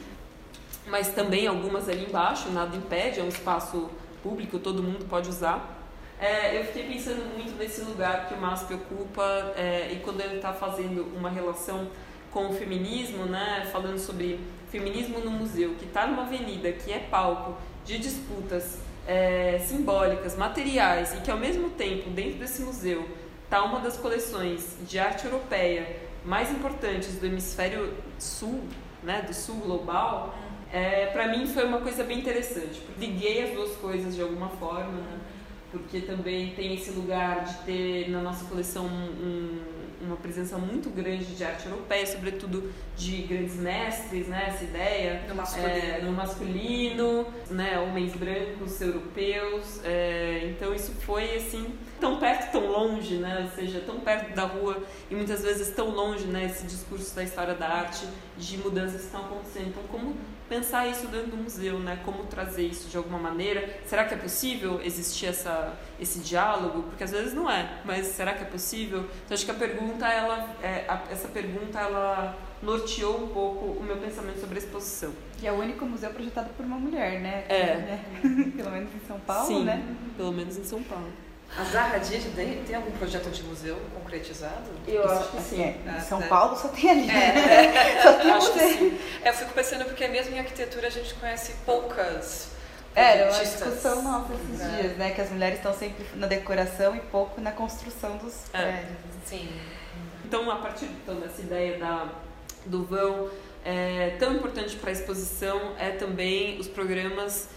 Mas também algumas ali embaixo, nada impede, é um espaço público, todo mundo pode usar. É, eu fiquei pensando muito nesse lugar que o MASP ocupa é, e quando ele está fazendo uma relação com o feminismo, né, falando sobre feminismo no museu, que está numa avenida que é palco de disputas é, simbólicas, materiais, e que ao mesmo tempo, dentro desse museu, está uma das coleções de arte europeia mais importantes do hemisfério sul, né, do sul global, é, para mim foi uma coisa bem interessante. Liguei as duas coisas de alguma forma, né? porque também tem esse lugar de ter na nossa coleção um, uma presença muito grande de arte europeia, sobretudo de grandes mestres, né? Essa ideia no masculino, é, no masculino né? Homens brancos, europeus. É, então isso foi assim tão perto, tão longe, né? Ou seja, tão perto da rua e muitas vezes tão longe, né? Esse discurso da história da arte, de mudanças que estão acontecendo. Então como pensar isso dentro do museu, né? Como trazer isso de alguma maneira? Será que é possível existir essa, esse diálogo? Porque às vezes não é, mas será que é possível? Então acho que a pergunta, ela, é, a, essa pergunta, ela norteou um pouco o meu pensamento sobre a exposição. E é o único museu projetado por uma mulher, né? É. Né? [LAUGHS] Pelo menos em São Paulo, Sim, né? pelo menos em São Paulo. A Zaha Hadid tem, tem algum projeto de museu concretizado? Eu Isso, acho que assim, sim. é, em Ah, São. Paulo só tem ali. [LAUGHS] É, só tem Acho que museu. sim. É, eu fico pensando porque mesmo em arquitetura a gente conhece poucas Era uma discussão nossa esses É. dias, né? Que as mulheres estão sempre na decoração e pouco na construção dos É. prédios. Sim. Então, a partir então, dessa ideia da, do vão, é, tão importante para a exposição é também os programas,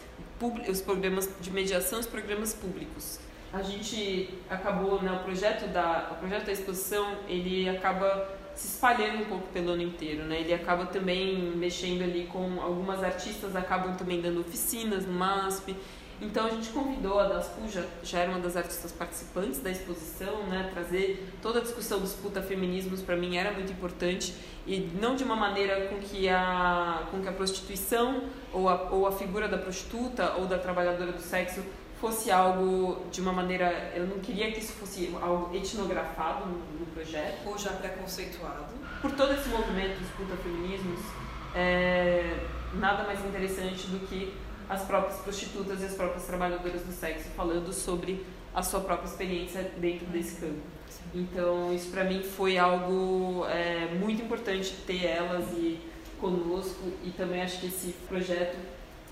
os programas de mediação, os programas públicos. A gente acabou, né, o projeto da, o projeto da exposição, ele acaba se espalhando um pouco pelo ano inteiro, né? Ele acaba também mexendo ali com algumas artistas, acabam também dando oficinas no MASP. Então a gente convidou a Daspu, já, já era uma das artistas participantes da exposição, né? Trazer toda a discussão dos putafeminismos para mim era muito importante e não de uma maneira com que a, com que a prostituição ou a, ou a figura da prostituta ou da trabalhadora do sexo fosse algo de uma maneira. Eu não queria que isso fosse algo etnografado no, no projeto Ou já preconceituado. por todo esse movimento dos putafeminismos, é, nada mais interessante do que as próprias prostitutas e as próprias trabalhadoras do sexo falando sobre a sua própria experiência dentro desse campo. Então, isso para mim foi algo é, muito importante ter elas e conosco e também acho que esse projeto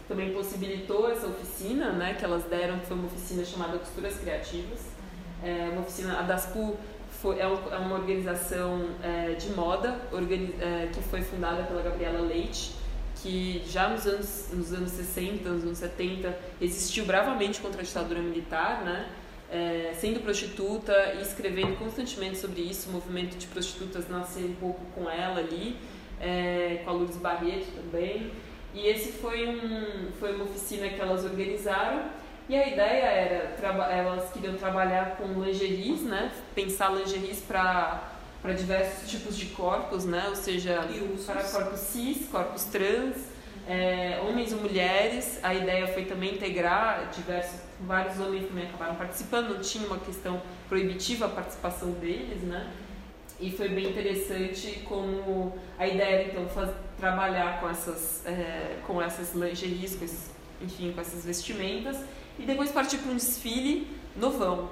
também possibilitou essa oficina, né, que elas deram, que foi uma oficina chamada Costuras Criativas. É uma oficina, a DASPU foi, é, é uma organização é, de moda organi- é, que foi fundada pela Gabriela Leite, que já nos anos, nos anos 60, nos anos 70, resistiu bravamente contra a ditadura militar, né? É, sendo prostituta e escrevendo constantemente sobre isso. O movimento de prostitutas nasceu um pouco com ela ali, é, com a Lourdes Barreto também. E esse foi, um, foi uma oficina que elas organizaram. E a ideia era, elas queriam trabalhar com lingeries, né? Pensar lingeries para para diversos tipos de corpos, né? Ou seja, para corpos cis, corpos trans, é, homens e mulheres. A ideia foi também integrar diversos, vários homens também acabaram participando. Não tinha uma questão proibitiva a participação deles, né? E foi bem interessante como a ideia era então faz, trabalhar com essas, é, com essas lingeries, com esses, enfim, com essas vestimentas e depois partir para um desfile no vão.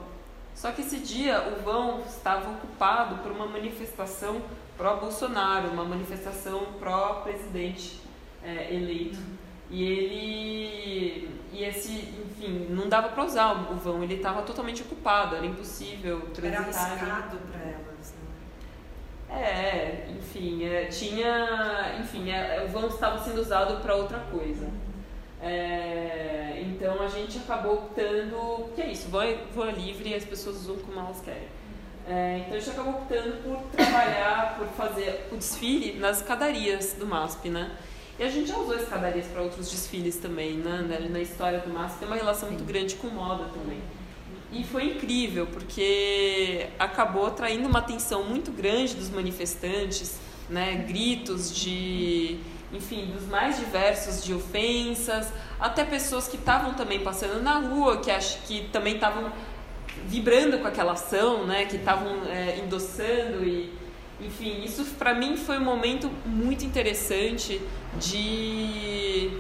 Só que esse dia o vão estava ocupado por uma manifestação pró-Bolsonaro, uma manifestação pró-presidente é, eleito. E ele. E esse, enfim, não dava para usar o vão, ele estava totalmente ocupado, era impossível Era transitar. ali. arriscado para elas. Né? É, enfim, é, tinha. Enfim, é, o vão estava sendo usado para outra coisa. É, então a gente acabou optando. Que é isso, vão vão é livre e as pessoas usam como elas querem. É, então a gente acabou optando por trabalhar, por fazer o desfile nas escadarias do MASP, né? E a gente já usou escadarias para outros desfiles também, né? Na- Na história do MASP tem uma relação muito grande com moda também. E foi incrível, porque acabou atraindo uma atenção muito grande dos manifestantes, né? Gritos de, enfim, dos mais diversos de ofensas, até pessoas que estavam também passando na rua, que acho que também estavam vibrando com aquela ação, né? Que estavam é, endossando e, enfim, isso para mim foi um momento muito interessante de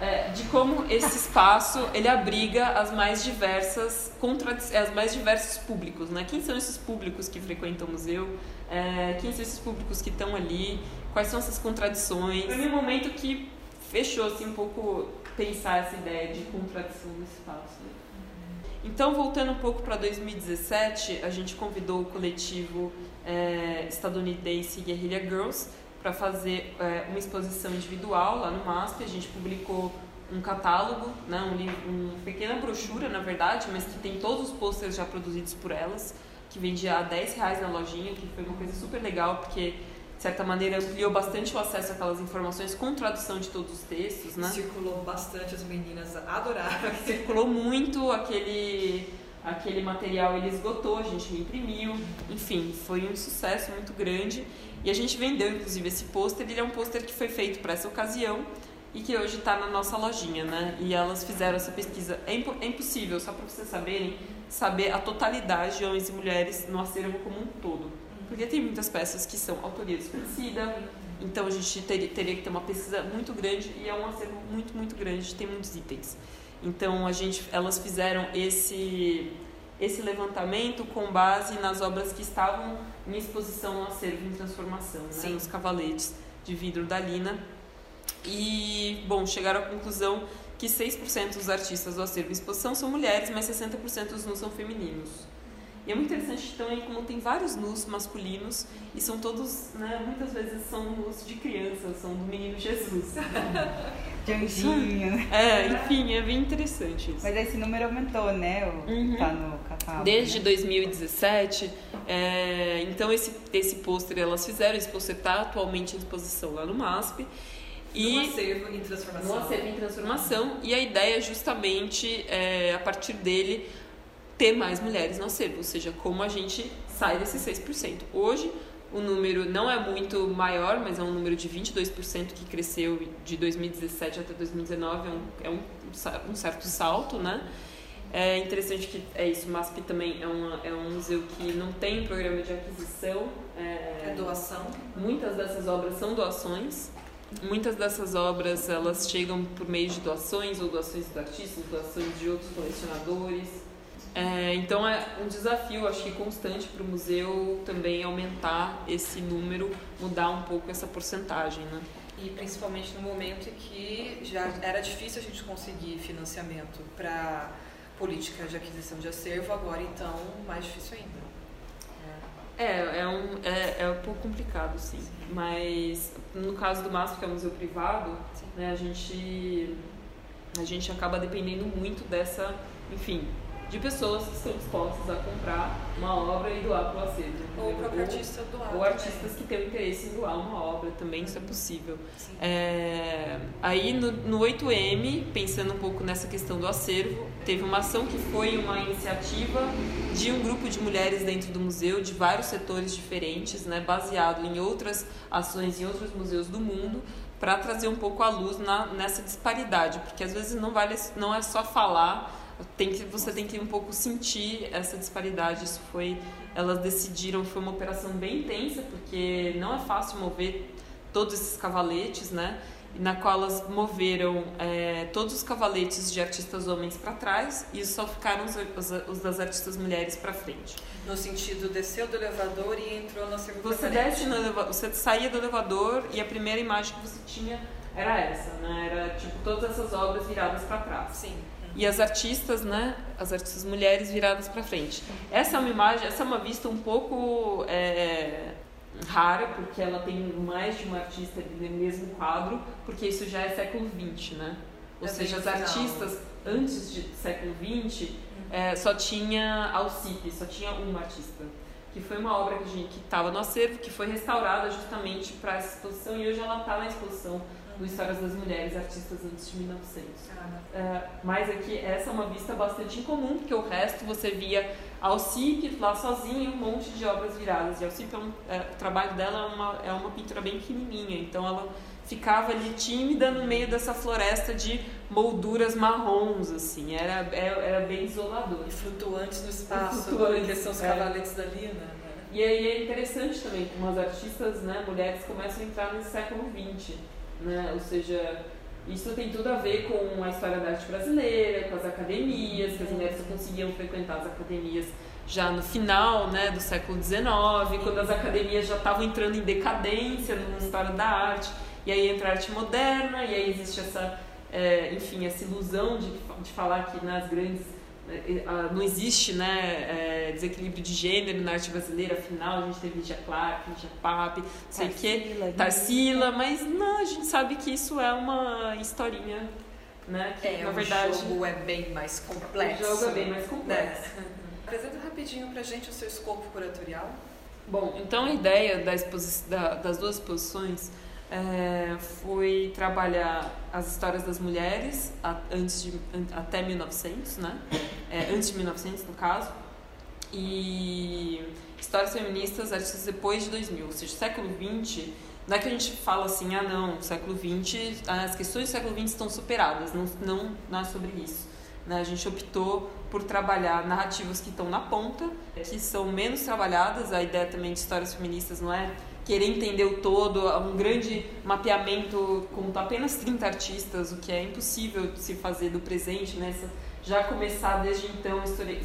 é, de como esse espaço ele abriga as mais diversas contradi- as mais diversos públicos, né? Quem são esses públicos que frequentam o museu? É, quem são esses públicos que estão ali? Quais são essas contradições? Foi um momento que fechou assim um pouco pensar essa ideia de contradição no espaço. né? Então, voltando um pouco para 2017, a gente convidou o coletivo é, estadunidense Guerrilla Girls para fazer é, uma exposição individual lá no MASP. A gente publicou um catálogo, né, um livro, uma pequena brochura, na verdade, mas que tem todos os posters já produzidos por elas, que vendia a 10 reais na lojinha, que foi uma coisa super legal, porque de certa maneira ampliou bastante o acesso àquelas informações com tradução de todos os textos, né? Circulou bastante, as meninas adoraram. [LAUGHS] Circulou muito aquele aquele material, ele esgotou, a gente reimprimiu, enfim, foi um sucesso muito grande e a gente vendeu inclusive esse pôster, ele é um pôster que foi feito para essa ocasião e que hoje está na nossa lojinha, né? E elas fizeram essa pesquisa. É, é impossível, só para vocês saberem, saber a totalidade de homens e mulheres no acervo como um todo. Porque tem muitas peças que são autoria desconhecida, então a gente ter, teria que ter uma pesquisa muito grande e é um acervo muito, muito grande, tem muitos itens. Então a gente, elas fizeram esse esse levantamento com base nas obras que estavam em exposição no acervo em transformação, né? os cavaletes de vidro da Lina. E, bom, chegaram à conclusão que 6% dos artistas do acervo em exposição são mulheres, mas 60% dos nus são femininos. E é muito interessante também como tem vários nus masculinos e são todos, né, muitas vezes são nus de criança, são do menino Jesus. [LAUGHS] de anjinho. É, enfim, é bem interessante isso. Mas esse número aumentou, né? O, uhum. Tá no catálogo. Desde né? 2017. É, então esse, esse pôster, elas fizeram, esse pôster está atualmente em exposição lá no MASP. E no acervo em transformação. No acervo em transformação. E a ideia é justamente, é, a partir dele, ter mais mulheres no acervo, ou seja, como a gente sai desses 6%. Hoje, o número não é muito maior, mas é um número de 22% que cresceu de 2017 até 2019, é um, é um, um certo salto, né? É interessante que é isso, o MASP também é, uma, é um museu que não tem programa de aquisição. É, é doação. Muitas dessas obras são doações. Muitas dessas obras elas chegam por meio de doações ou doações dos artistas, doações de outros colecionadores. É, então é um desafio, acho que constante para o museu também aumentar esse número, mudar um pouco essa porcentagem, né? E principalmente no momento em que já era difícil a gente conseguir financiamento para política de aquisição de acervo, agora então mais difícil ainda. É, é um, é, é um pouco complicado, sim. sim. Mas no caso do MASP, que é um museu privado, né, a gente a gente acaba dependendo muito dessa, enfim, de pessoas que estão dispostas a comprar uma obra e doar para o acervo. Ou o próprio artista doar. Ou artistas que têm interesse em doar uma obra também, isso é possível. É, aí no, no 8M, pensando um pouco nessa questão do acervo, teve uma ação que foi uma iniciativa de um grupo de mulheres dentro do museu, de vários setores diferentes, né, baseado em outras ações em outros museus do mundo, para trazer um pouco a luz na, nessa disparidade, porque às vezes não vale não é só falar tem que você tem que um pouco sentir essa disparidade. Isso foi, elas decidiram, foi uma operação bem intensa porque não é fácil mover todos esses cavaletes, né? Na qual elas moveram é, todos os cavaletes de artistas homens para trás e só ficaram os, os, os das artistas mulheres para frente. No sentido, desceu do elevador e entrou na segunda Você desce no elevador, você saía do elevador e a primeira imagem que você tinha era essa, né? Era tipo todas essas obras viradas para trás. Sim e as artistas, né, as artistas mulheres viradas para frente. Essa é uma imagem, essa é uma vista um pouco é, rara, porque ela tem mais de uma artista no mesmo quadro, porque isso já é século XX, né? Ou é seja, as artistas antes de século XX é, só tinha Alcipe, só tinha uma artista. Que foi uma obra que estava no acervo, que foi restaurada justamente para essa exposição e hoje ela está na exposição do Histórias das Mulheres Artistas antes de 1900. Uh, mas aqui essa é uma vista bastante incomum, porque o resto você via Alcipe lá sozinha um monte de obras viradas. E Alcipe, é um, é, o trabalho dela é uma, é uma pintura bem pequenininha, então ela ficava ali tímida no meio dessa floresta de molduras marrons, assim, era, era, era bem isolador. E flutuantes no espaço, flutuantes, que são os é. cavaletes da Lina. Né? E aí é interessante também como as artistas, né, mulheres, começam a entrar nesse século XX né? Ou seja, isso tem tudo a ver com a história da arte brasileira, com as academias, que as mulheres conseguiam frequentar as academias já no final né, do século XIX, quando as academias já estavam entrando em decadência na história da arte, e aí entra a arte moderna, e aí existe essa, é, enfim, essa ilusão de, de falar que nas grandes não existe né, é, desequilíbrio de gênero na arte brasileira, afinal a gente teve Lígia Clark, Lígia Pape, não sei o quê, Tarsila, mas não, a gente sabe que isso é uma historinha, né? Que é, na verdade. O jogo é bem mais complexo. O jogo é bem mais complexo. Né? Apresenta rapidinho pra gente o seu escopo curatorial. Bom, então a ideia da da, das duas exposições é, foi trabalhar as histórias das mulheres a, antes de, até 1900, né? É, antes de 1900, no caso, e histórias feministas artistas depois de 2000, ou seja, século 20 não é que a gente fala assim, ah não, século XX, as questões do século XX estão superadas, não, não, não é sobre isso. Né? A gente optou por trabalhar narrativas que estão na ponta, que são menos trabalhadas, a ideia também de histórias feministas não é querer entender o todo, um grande mapeamento com apenas 30 artistas, o que é impossível de se fazer do presente, né? já começar desde então histori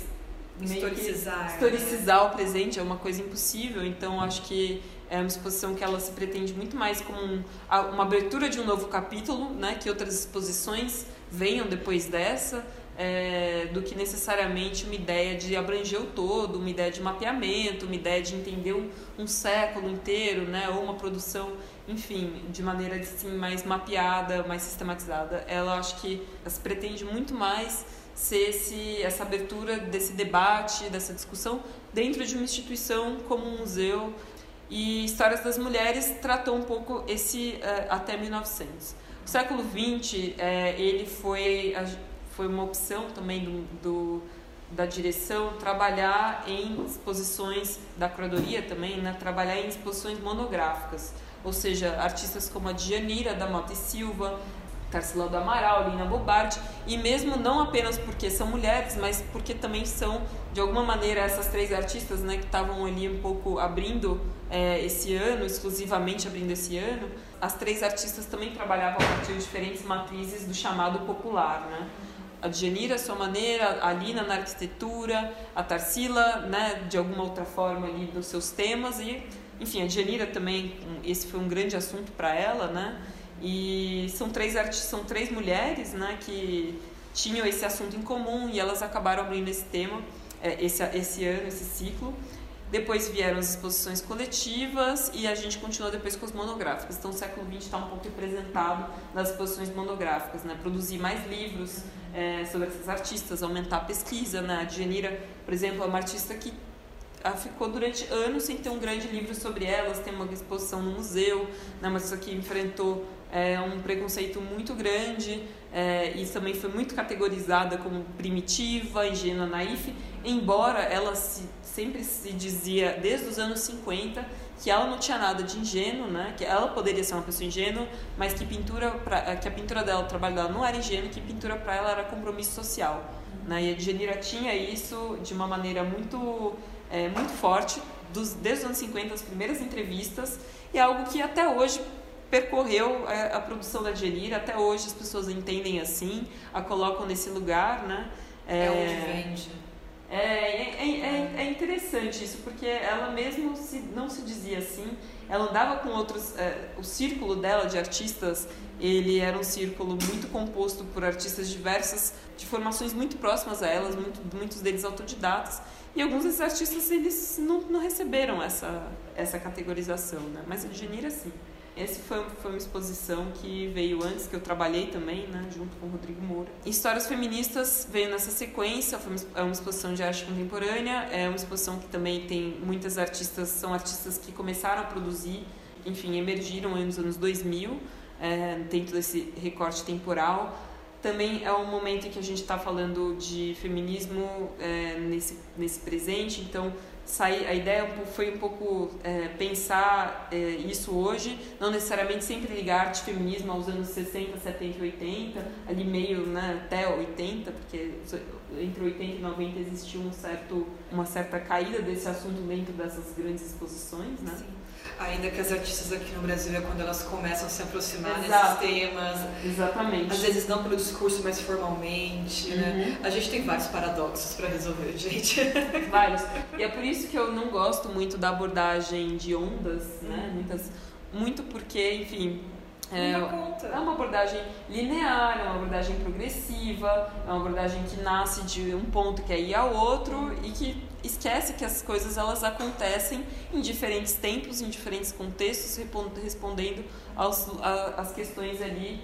historicizar, historicizar né? o presente é uma coisa impossível, então acho que é uma exposição que ela se pretende muito mais como um, uma abertura de um novo capítulo, né, que outras exposições venham depois dessa, é, do que necessariamente uma ideia de abranger o todo, uma ideia de mapeamento, uma ideia de entender um, um século inteiro, né, ou uma produção, enfim, de maneira assim, mais mapeada, mais sistematizada. Ela acho que ela pretende muito mais ser esse, essa abertura desse debate, dessa discussão dentro de uma instituição como um museu e Histórias das Mulheres tratou um pouco esse uh, até 1900. O século XX, é, ele foi, foi uma opção também do, do, da direção trabalhar em exposições da curadoria também, né, trabalhar em exposições monográficas, ou seja, artistas como a Dianira da Mota e Silva, Tarsila do Amaral, Lina Bobardi, e mesmo não apenas porque são mulheres, mas porque também são, de alguma maneira, essas três artistas né, que estavam ali um pouco abrindo é, esse ano, exclusivamente abrindo esse ano, as três artistas também trabalhavam a partir de diferentes matrizes do chamado popular, né? A Djanira, à sua maneira, a Lina na arquitetura, a Tarsila, né, de alguma outra forma ali dos seus temas e, enfim, a Djanira também, esse foi um grande assunto para ela, né? E são três artistas, são três mulheres, né, que tinham esse assunto em comum e elas acabaram abrindo esse tema, é, esse, esse ano, esse ciclo. Depois vieram as exposições coletivas e a gente continuou depois com as monográficas. Então o século XX está um pouco representado nas exposições monográficas, né? Produzir mais livros é, sobre essas artistas, aumentar a pesquisa, né? A Genira, por exemplo, é uma artista que ficou durante anos sem ter um grande livro sobre elas, tem uma exposição no museu, né? Mas isso aqui enfrentou é um preconceito muito grande é, e também foi muito categorizada como primitiva, ingênua, naif, embora ela se, sempre se dizia desde os anos 50 que ela não tinha nada de ingênuo, né? que ela poderia ser uma pessoa ingênua, mas que, pintura pra, que a pintura dela, o trabalho dela não era ingênuo, que pintura para ela era compromisso social. Né? E a Djanira tinha isso de uma maneira muito, é, muito forte, dos, desde os anos 50, as primeiras entrevistas, e é algo que até hoje percorreu a, é, a produção da Djanira, até hoje as pessoas entendem assim, a colocam nesse lugar, né? É, é onde vende. É, é, é, é, interessante isso, porque ela mesmo se, não se dizia assim, ela andava com outros, é, o círculo dela de artistas, ele era um círculo muito composto por artistas diversas, de formações muito próximas a elas, muito, muitos deles autodidatas, e alguns desses artistas eles não, não receberam essa, essa categorização, né? mas a Genira sim. Essa foi, foi uma exposição que veio antes, que eu trabalhei também, né, junto com o Rodrigo Moura. Histórias Feministas veio nessa sequência, foi uma, é uma exposição de arte contemporânea, é uma exposição que também tem muitas artistas, são artistas que começaram a produzir, enfim, emergiram nos anos 2000, é, dentro desse recorte temporal. Também é um momento em que a gente está falando de feminismo é, nesse, nesse presente, então sair, a ideia foi um pouco é, pensar é, isso hoje, não necessariamente sempre ligar arte e feminismo aos anos 60, 70 e 80, ali meio né, até 80, porque entre 80 e 90 existiu um certo, uma certa caída desse assunto dentro dessas grandes exposições, né? Sim. Ainda que as artistas aqui no Brasil é quando elas começam a se aproximar Exato. desses temas. Exatamente. Às vezes não pelo discurso, mas formalmente, né? uhum. né? A gente tem vários paradoxos para resolver, [LAUGHS] gente. Vários. E é por isso que eu não gosto muito da abordagem de ondas, né? Muitas, muito porque, enfim, É, é uma abordagem linear, é uma abordagem progressiva, é uma abordagem que nasce de um ponto que é ir ao outro e que esquece que as coisas elas acontecem em diferentes tempos, em diferentes contextos, respondendo aos, a- às questões ali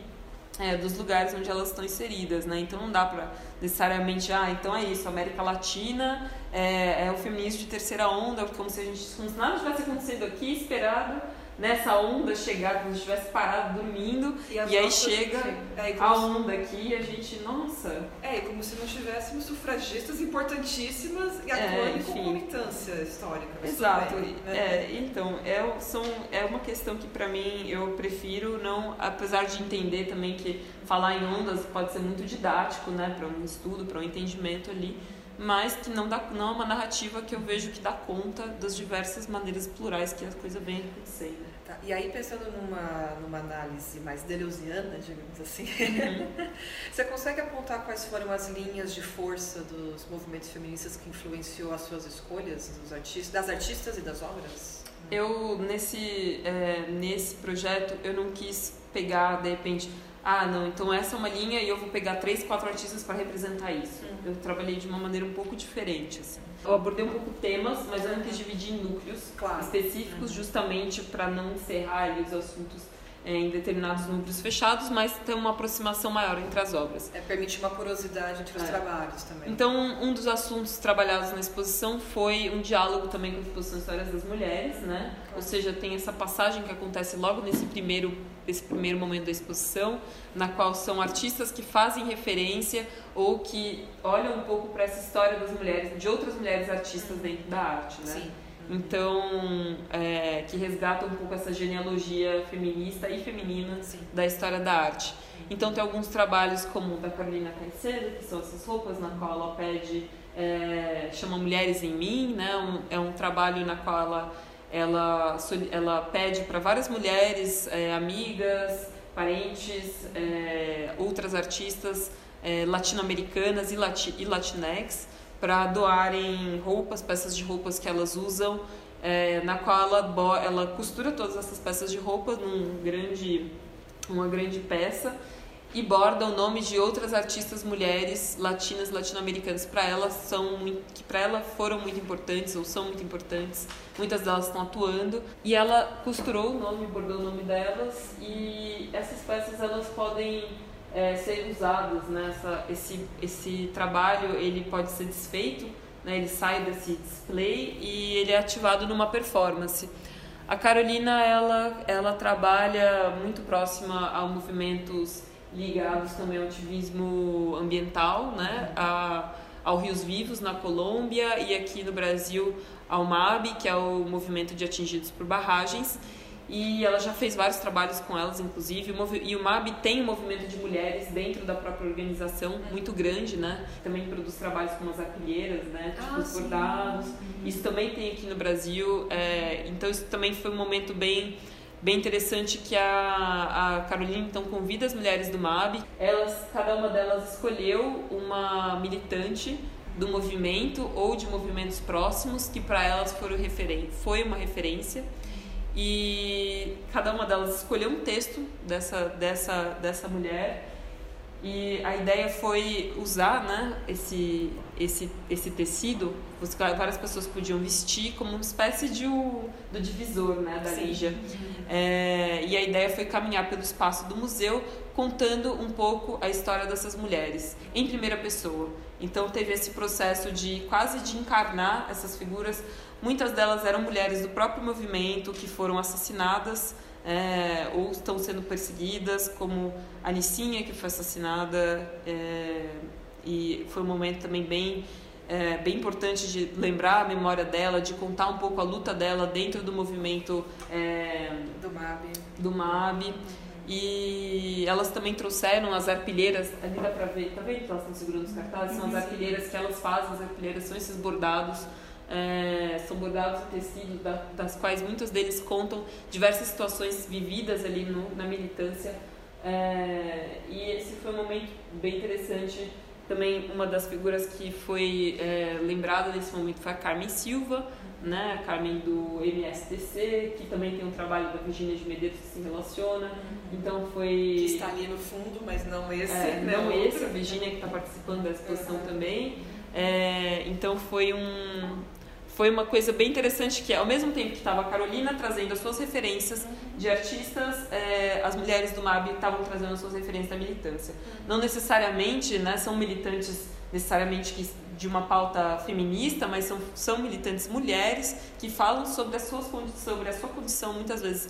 é, dos lugares onde elas estão inseridas, né? Então não dá para necessariamente, ah, então é isso, América Latina é, é o feminismo de terceira onda, como se a gente, como se nada tivesse acontecendo aqui, esperado nessa onda chegar, como se estivesse parado dormindo, E as e aí chega. É, a onda aqui e a gente, nossa, É, como se não tivéssemos sufragistas importantíssimas e É, atuando em enfim. concomitância histórica. Exato. bem, né? É, então, é, são, é uma questão que para mim eu prefiro não, apesar de entender também que falar em ondas pode ser muito didático, né, para um estudo, para um entendimento ali, mas que não dá não é uma narrativa que eu vejo que dá conta das diversas maneiras plurais que a coisa vem acontecendo. E aí, pensando numa, numa análise mais deleuziana, digamos assim, [LAUGHS] você consegue apontar quais foram as linhas de força dos movimentos feministas que influenciou as suas escolhas dos artistas, das artistas e das obras? Eu, nesse, é, nesse projeto, eu não quis pegar, de repente, ah, não, então essa é uma linha e eu vou pegar três, quatro artistas para representar isso. Eu trabalhei de uma maneira um pouco diferente, assim. Eu abordei um pouco temas, mas eu não quis dividir em núcleos Claro. específicos, justamente para não encerrar ali os assuntos em determinados núcleos fechados, mas ter uma aproximação maior entre as obras. É, permite uma porosidade entre os É. trabalhos também. Então, um dos assuntos trabalhados na exposição foi um diálogo também com a exposição Histórias das Mulheres, né? Ou seja, tem essa passagem que acontece logo nesse primeiro, nesse primeiro momento da exposição, na qual são artistas que fazem referência ou que olham um pouco para essa história das mulheres, de outras mulheres artistas dentro da arte, né? Sim. Então, é, que resgata um pouco essa genealogia feminista e feminina Sim. da história da arte. Então, tem alguns trabalhos como o da Carolina Caicedo, que são essas roupas, na qual ela pede, é, chama Mulheres em Mim, né? Um, é um trabalho na qual ela, ela, ela pede para várias mulheres, é, amigas, parentes, é, outras artistas é, latino-americanas e, lati, e latinex, para doarem roupas, peças de roupas que elas usam, é, na qual ela, ela costura todas essas peças de roupa num grande, uma grande peça e borda o nome de outras artistas mulheres latinas, latino-americanas para ela são que para ela foram muito importantes ou são muito importantes. Muitas delas estão atuando e ela costurou o nome, bordou o nome delas e essas peças elas podem é, ser usadas nessa esse esse trabalho ele pode ser desfeito né, ele sai desse display e ele é ativado numa performance. A Carolina ela ela trabalha muito próxima a movimentos ligados também ao ativismo ambiental né a, ao Rios Vivos na Colômbia e aqui no Brasil ao MAB que é o movimento de atingidos por barragens e ela já fez vários trabalhos com elas, inclusive. E o MAB tem um movimento de mulheres dentro da própria organização muito grande, né? Também produz trabalhos como as arpilheiras, né? Tipo Ah, os sim. bordados. Isso também tem aqui no Brasil. é, Então isso também foi um momento bem bem interessante que a, a Carolina então convida as mulheres do MAB. Elas, cada uma delas escolheu uma militante do movimento ou de movimentos próximos que para elas foram referen foi uma referência e cada uma delas escolheu um texto dessa, dessa, dessa mulher e a ideia foi usar né, esse, esse, esse tecido, várias pessoas podiam vestir como uma espécie de o, do divisor né, da. Lígia. É, e a ideia foi caminhar pelo espaço do museu contando um pouco a história dessas mulheres em primeira pessoa. Então teve esse processo de quase de encarnar essas figuras. Muitas delas eram mulheres do próprio movimento que foram assassinadas é, ou estão sendo perseguidas, como a Nicinha que foi assassinada é, e foi um momento também bem é, bem importante de lembrar a memória dela, de contar um pouco a luta dela dentro do movimento é, Do MAB. do MAB. E elas também trouxeram as arpilheiras, ali dá pra ver, tá vendo que elas estão segurando os cartazes? São as arpilheiras que elas fazem, as arpilheiras são esses bordados, é, são bordados de tecido, da- das quais muitos deles contam diversas situações vividas ali no- na militância. É, e esse foi um momento bem interessante. Também uma das figuras que foi é, lembrada nesse momento foi a Carmen Silva, né? A Carmen do MSTC, que também tem um trabalho da Virginia de Medeiros que se relaciona. Então foi. Que está ali no fundo, mas não esse. É, né? não esse, a Virginia que está participando da exposição também. É, então foi um foi uma coisa bem interessante que ao mesmo tempo que estava a Carolina trazendo as suas referências de artistas, é, as mulheres do MAB estavam trazendo as suas referências da militância. Não necessariamente né, são militantes necessariamente que, de uma pauta feminista, mas são, são militantes mulheres que falam sobre, as suas, sobre a sua condição, muitas vezes,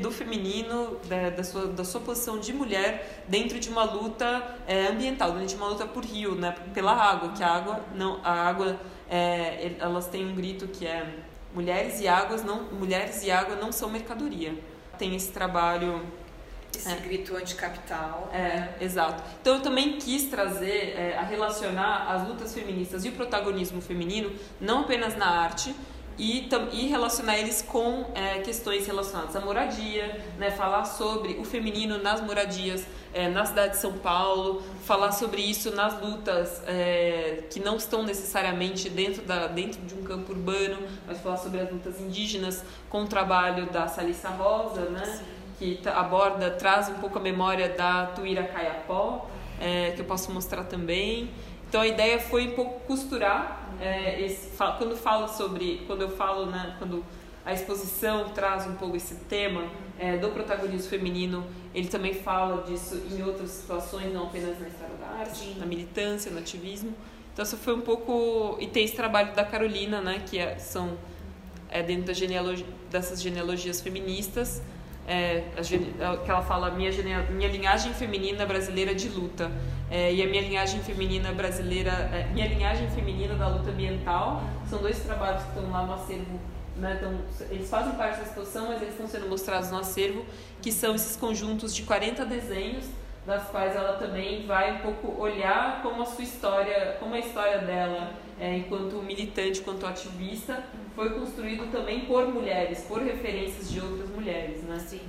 do feminino, da, da, sua, da sua posição de mulher dentro de uma luta é, ambiental, dentro de uma luta por rio, né, pela água, que a água, não, a água é, el- elas têm um grito que é mulheres e águas não mulheres e água não são mercadoria tem esse trabalho Esse É. grito anticapital. é, exato. Então eu também quis trazer, é, a relacionar as lutas feministas e o protagonismo feminino, não apenas na arte, e, e relacionar eles com é, questões relacionadas à moradia, né, falar sobre o feminino nas moradias é, na cidade de São Paulo, falar sobre isso nas lutas é, que não estão necessariamente dentro, da, dentro de um campo urbano, mas falar sobre as lutas indígenas com o trabalho da Salissa Rosa, né? que tra- aborda, traz um pouco a memória da Tuíra Caiapó, é, que eu posso mostrar também. Então a ideia foi um pouco costurar é, esse, quando falo sobre, quando eu falo, né, quando a exposição traz um pouco esse tema é, do protagonismo feminino, ele também fala disso em outras situações, não apenas na história da arte, na militância, no ativismo. Então essa foi um pouco e tem esse trabalho da Carolina, né, que é, são é, dentro da genealogia, dessas genealogias feministas, é, é, que ela fala minha, minha linhagem feminina brasileira de luta é, e a minha linhagem feminina brasileira, é, minha linhagem feminina da luta ambiental, são dois trabalhos que estão lá no acervo, né, então, eles fazem parte da exposição, mas eles estão sendo mostrados no acervo, que são esses conjuntos de 40 desenhos das quais ela também vai um pouco olhar como a sua história, como a história dela, é, enquanto militante, enquanto ativista, foi construído também por mulheres, por referências de outras mulheres, né? Sim.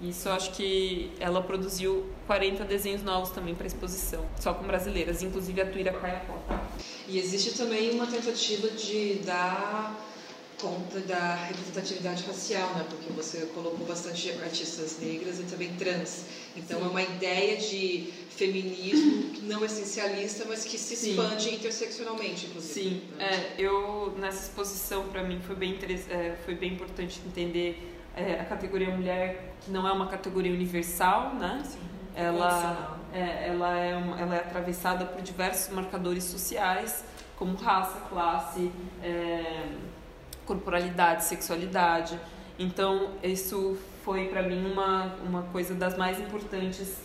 Isso acho que ela produziu 40 desenhos novos também para exposição, só com brasileiras, inclusive a Tuíra Caiapó, tá? E existe também uma tentativa de dar conta da representatividade racial, né? Porque você colocou bastante artistas negras e também trans. Então Sim. é uma ideia de feminismo não essencialista, mas que se Sim. expande interseccionalmente, inclusive. Sim, né? é, eu nessa exposição para mim foi bem é, foi bem importante entender é, a categoria mulher que não é uma categoria universal, né? Ela Condicional. é, ela é uma, ela é atravessada por diversos marcadores sociais como raça, classe, é, corporalidade, sexualidade. Então isso foi para mim uma uma coisa das mais importantes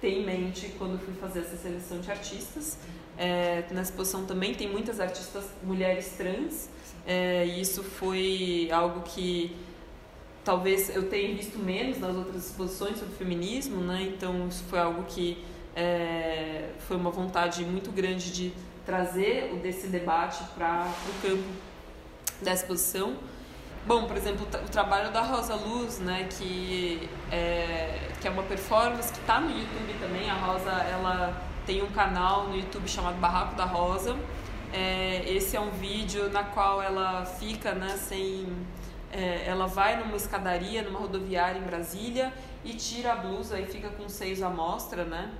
ter em mente quando fui fazer essa seleção de artistas. É, na exposição também tem muitas artistas mulheres trans, é, e isso foi algo que talvez eu tenha visto menos nas outras exposições sobre feminismo, né? Então isso foi algo que é, foi uma vontade muito grande de trazer desse debate para o campo da exposição. Bom, por exemplo, o tra- o trabalho da Rosa Luz, né, que é, que é uma performance que está no YouTube também. A Rosa, ela tem um canal no YouTube chamado Barraco da Rosa. É, esse é um vídeo na qual ela fica, né, sem é, ela vai numa escadaria, numa rodoviária em Brasília e tira a blusa e fica com os seios à mostra, né?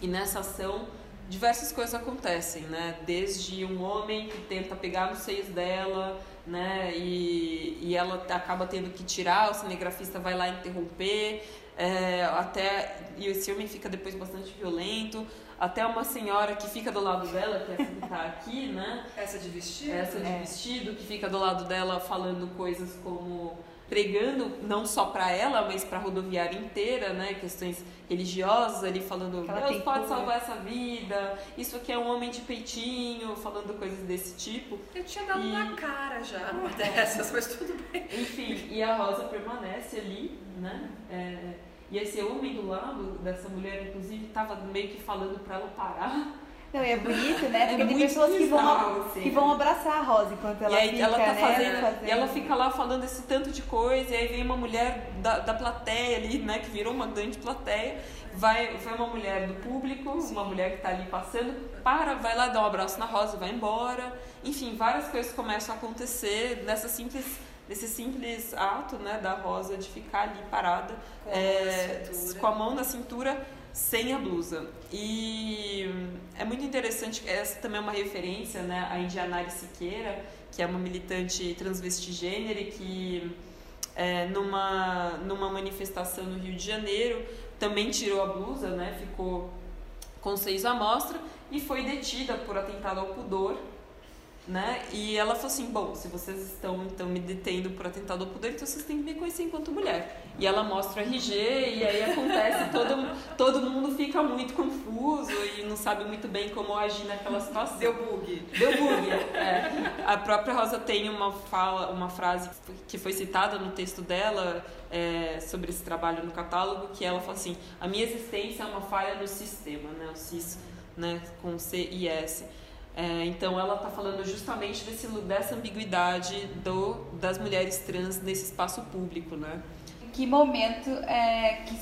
E nessa ação diversas coisas acontecem, né? Desde um homem que tenta pegar nos seios dela, né? E, e ela acaba tendo que tirar, o cinegrafista vai lá interromper, é, até e esse homem fica depois bastante violento, até uma senhora que fica do lado dela, que é essa que tá aqui, né? Essa de vestido? essa de vestido que fica do lado dela falando coisas como pregando não só para ela, mas para a rodoviária inteira, né, questões religiosas ali falando ela Deus tem pode cura. salvar essa vida, isso aqui é um homem de peitinho, falando coisas desse tipo. Eu tinha dado E- na cara já [LAUGHS] uma dessas, mas tudo bem. Enfim, e a Rosa permanece ali, né? É, e esse homem do lado dessa mulher, inclusive, estava meio que falando para ela parar. Não, e é bonito, né? É Porque tem muito pessoas que vão, assim. que vão abraçar a Rosa enquanto ela e aí fica, ela tá né, fazendo, E ela fica lá falando esse tanto de coisa, e aí vem uma mulher da, da plateia ali, né? Que virou uma grande plateia. Vai, vai uma mulher do público, uma mulher que tá ali passando, para, vai lá dar um abraço na Rosa, vai embora. Enfim, várias coisas começam a acontecer nessa simples, nesse simples ato, né, da Rosa de ficar ali parada, Com é, com a mão na cintura, sem a blusa. E é muito interessante, essa também é uma referência, né, a Indianari Siqueira, que é uma militante transvestigênero que é, numa, numa manifestação no Rio de Janeiro também tirou a blusa, né, ficou com seios à mostra e foi detida por atentado ao pudor, né? E ela falou assim, bom, se vocês estão então me detendo por atentado ao pudor, então vocês têm que me conhecer enquanto mulher. E ela mostra o RG e aí acontece [LAUGHS] todo todo mundo fica muito confuso e não sabe muito bem como agir naquela situação. Deu bug. Deu bug. É. A própria Rosa tem uma fala, uma frase que foi citada no texto dela é, sobre esse trabalho no catálogo, que ela fala assim: a minha existência é uma falha no sistema, né? O cis, né? Com C e S. É, então ela está falando justamente desse, dessa ambiguidade do, das mulheres trans nesse espaço público, né? Que momento é, que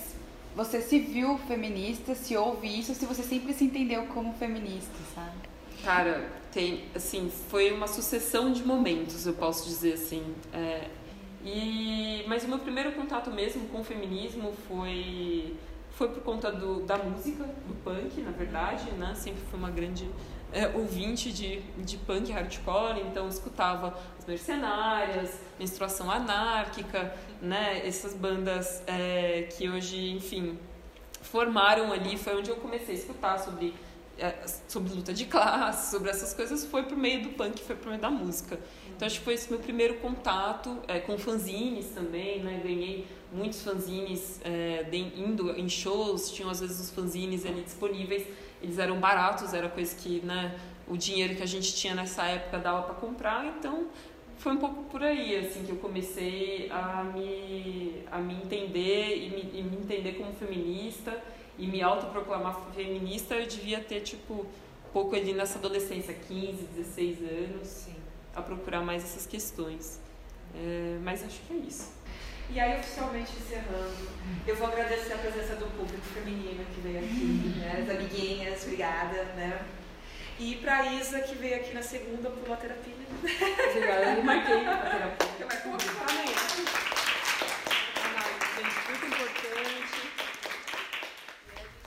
você se viu feminista, se ouve isso, se você sempre se entendeu como feminista, sabe? Cara, tem, assim, foi uma sucessão de momentos, eu posso dizer assim. É, e, mas o meu primeiro contato mesmo com o feminismo foi, foi por conta do, da música, do punk, na verdade, né? Sempre fui uma grande é, ouvinte de, de punk hardcore, então escutava as Mercenárias, Menstruação Anárquica, né? Essas bandas é, que hoje, enfim, formaram ali, foi onde eu comecei a escutar sobre é, sobre luta de classe, sobre essas coisas, foi por meio do punk, foi por meio da música. Então acho que foi esse meu primeiro contato é, com fanzines também, né? Ganhei muitos fanzines é, de, indo em shows, tinham às vezes os fanzines ali disponíveis, eles eram baratos, era coisa que, né? O dinheiro que a gente tinha nessa época dava para comprar, então foi um pouco por aí assim que eu comecei a me a me entender e me, e me entender como feminista e me autoproclamar feminista, eu devia ter, tipo, um pouco ali nessa adolescência, 15, 16 anos, Sim. a procurar mais essas questões. É, mas acho que é isso. E aí, oficialmente encerrando, eu vou agradecer a presença do público feminino que veio aqui, né? As amiguinhas, obrigada, né? E pra Isa, que veio aqui na segunda, pulou a terapia. Obrigada, eu marquei pra terapia. Eu marco amanhã. Muito importante.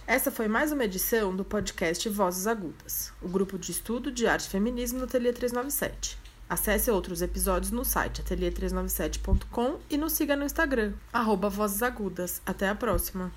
Essa foi mais uma edição do podcast Vozes Agudas, o grupo de estudo de arte e feminismo no Ateliê 397. Acesse outros episódios no site ateliê397.com e nos siga no Instagram, arroba Vozes Agudas. Até a próxima!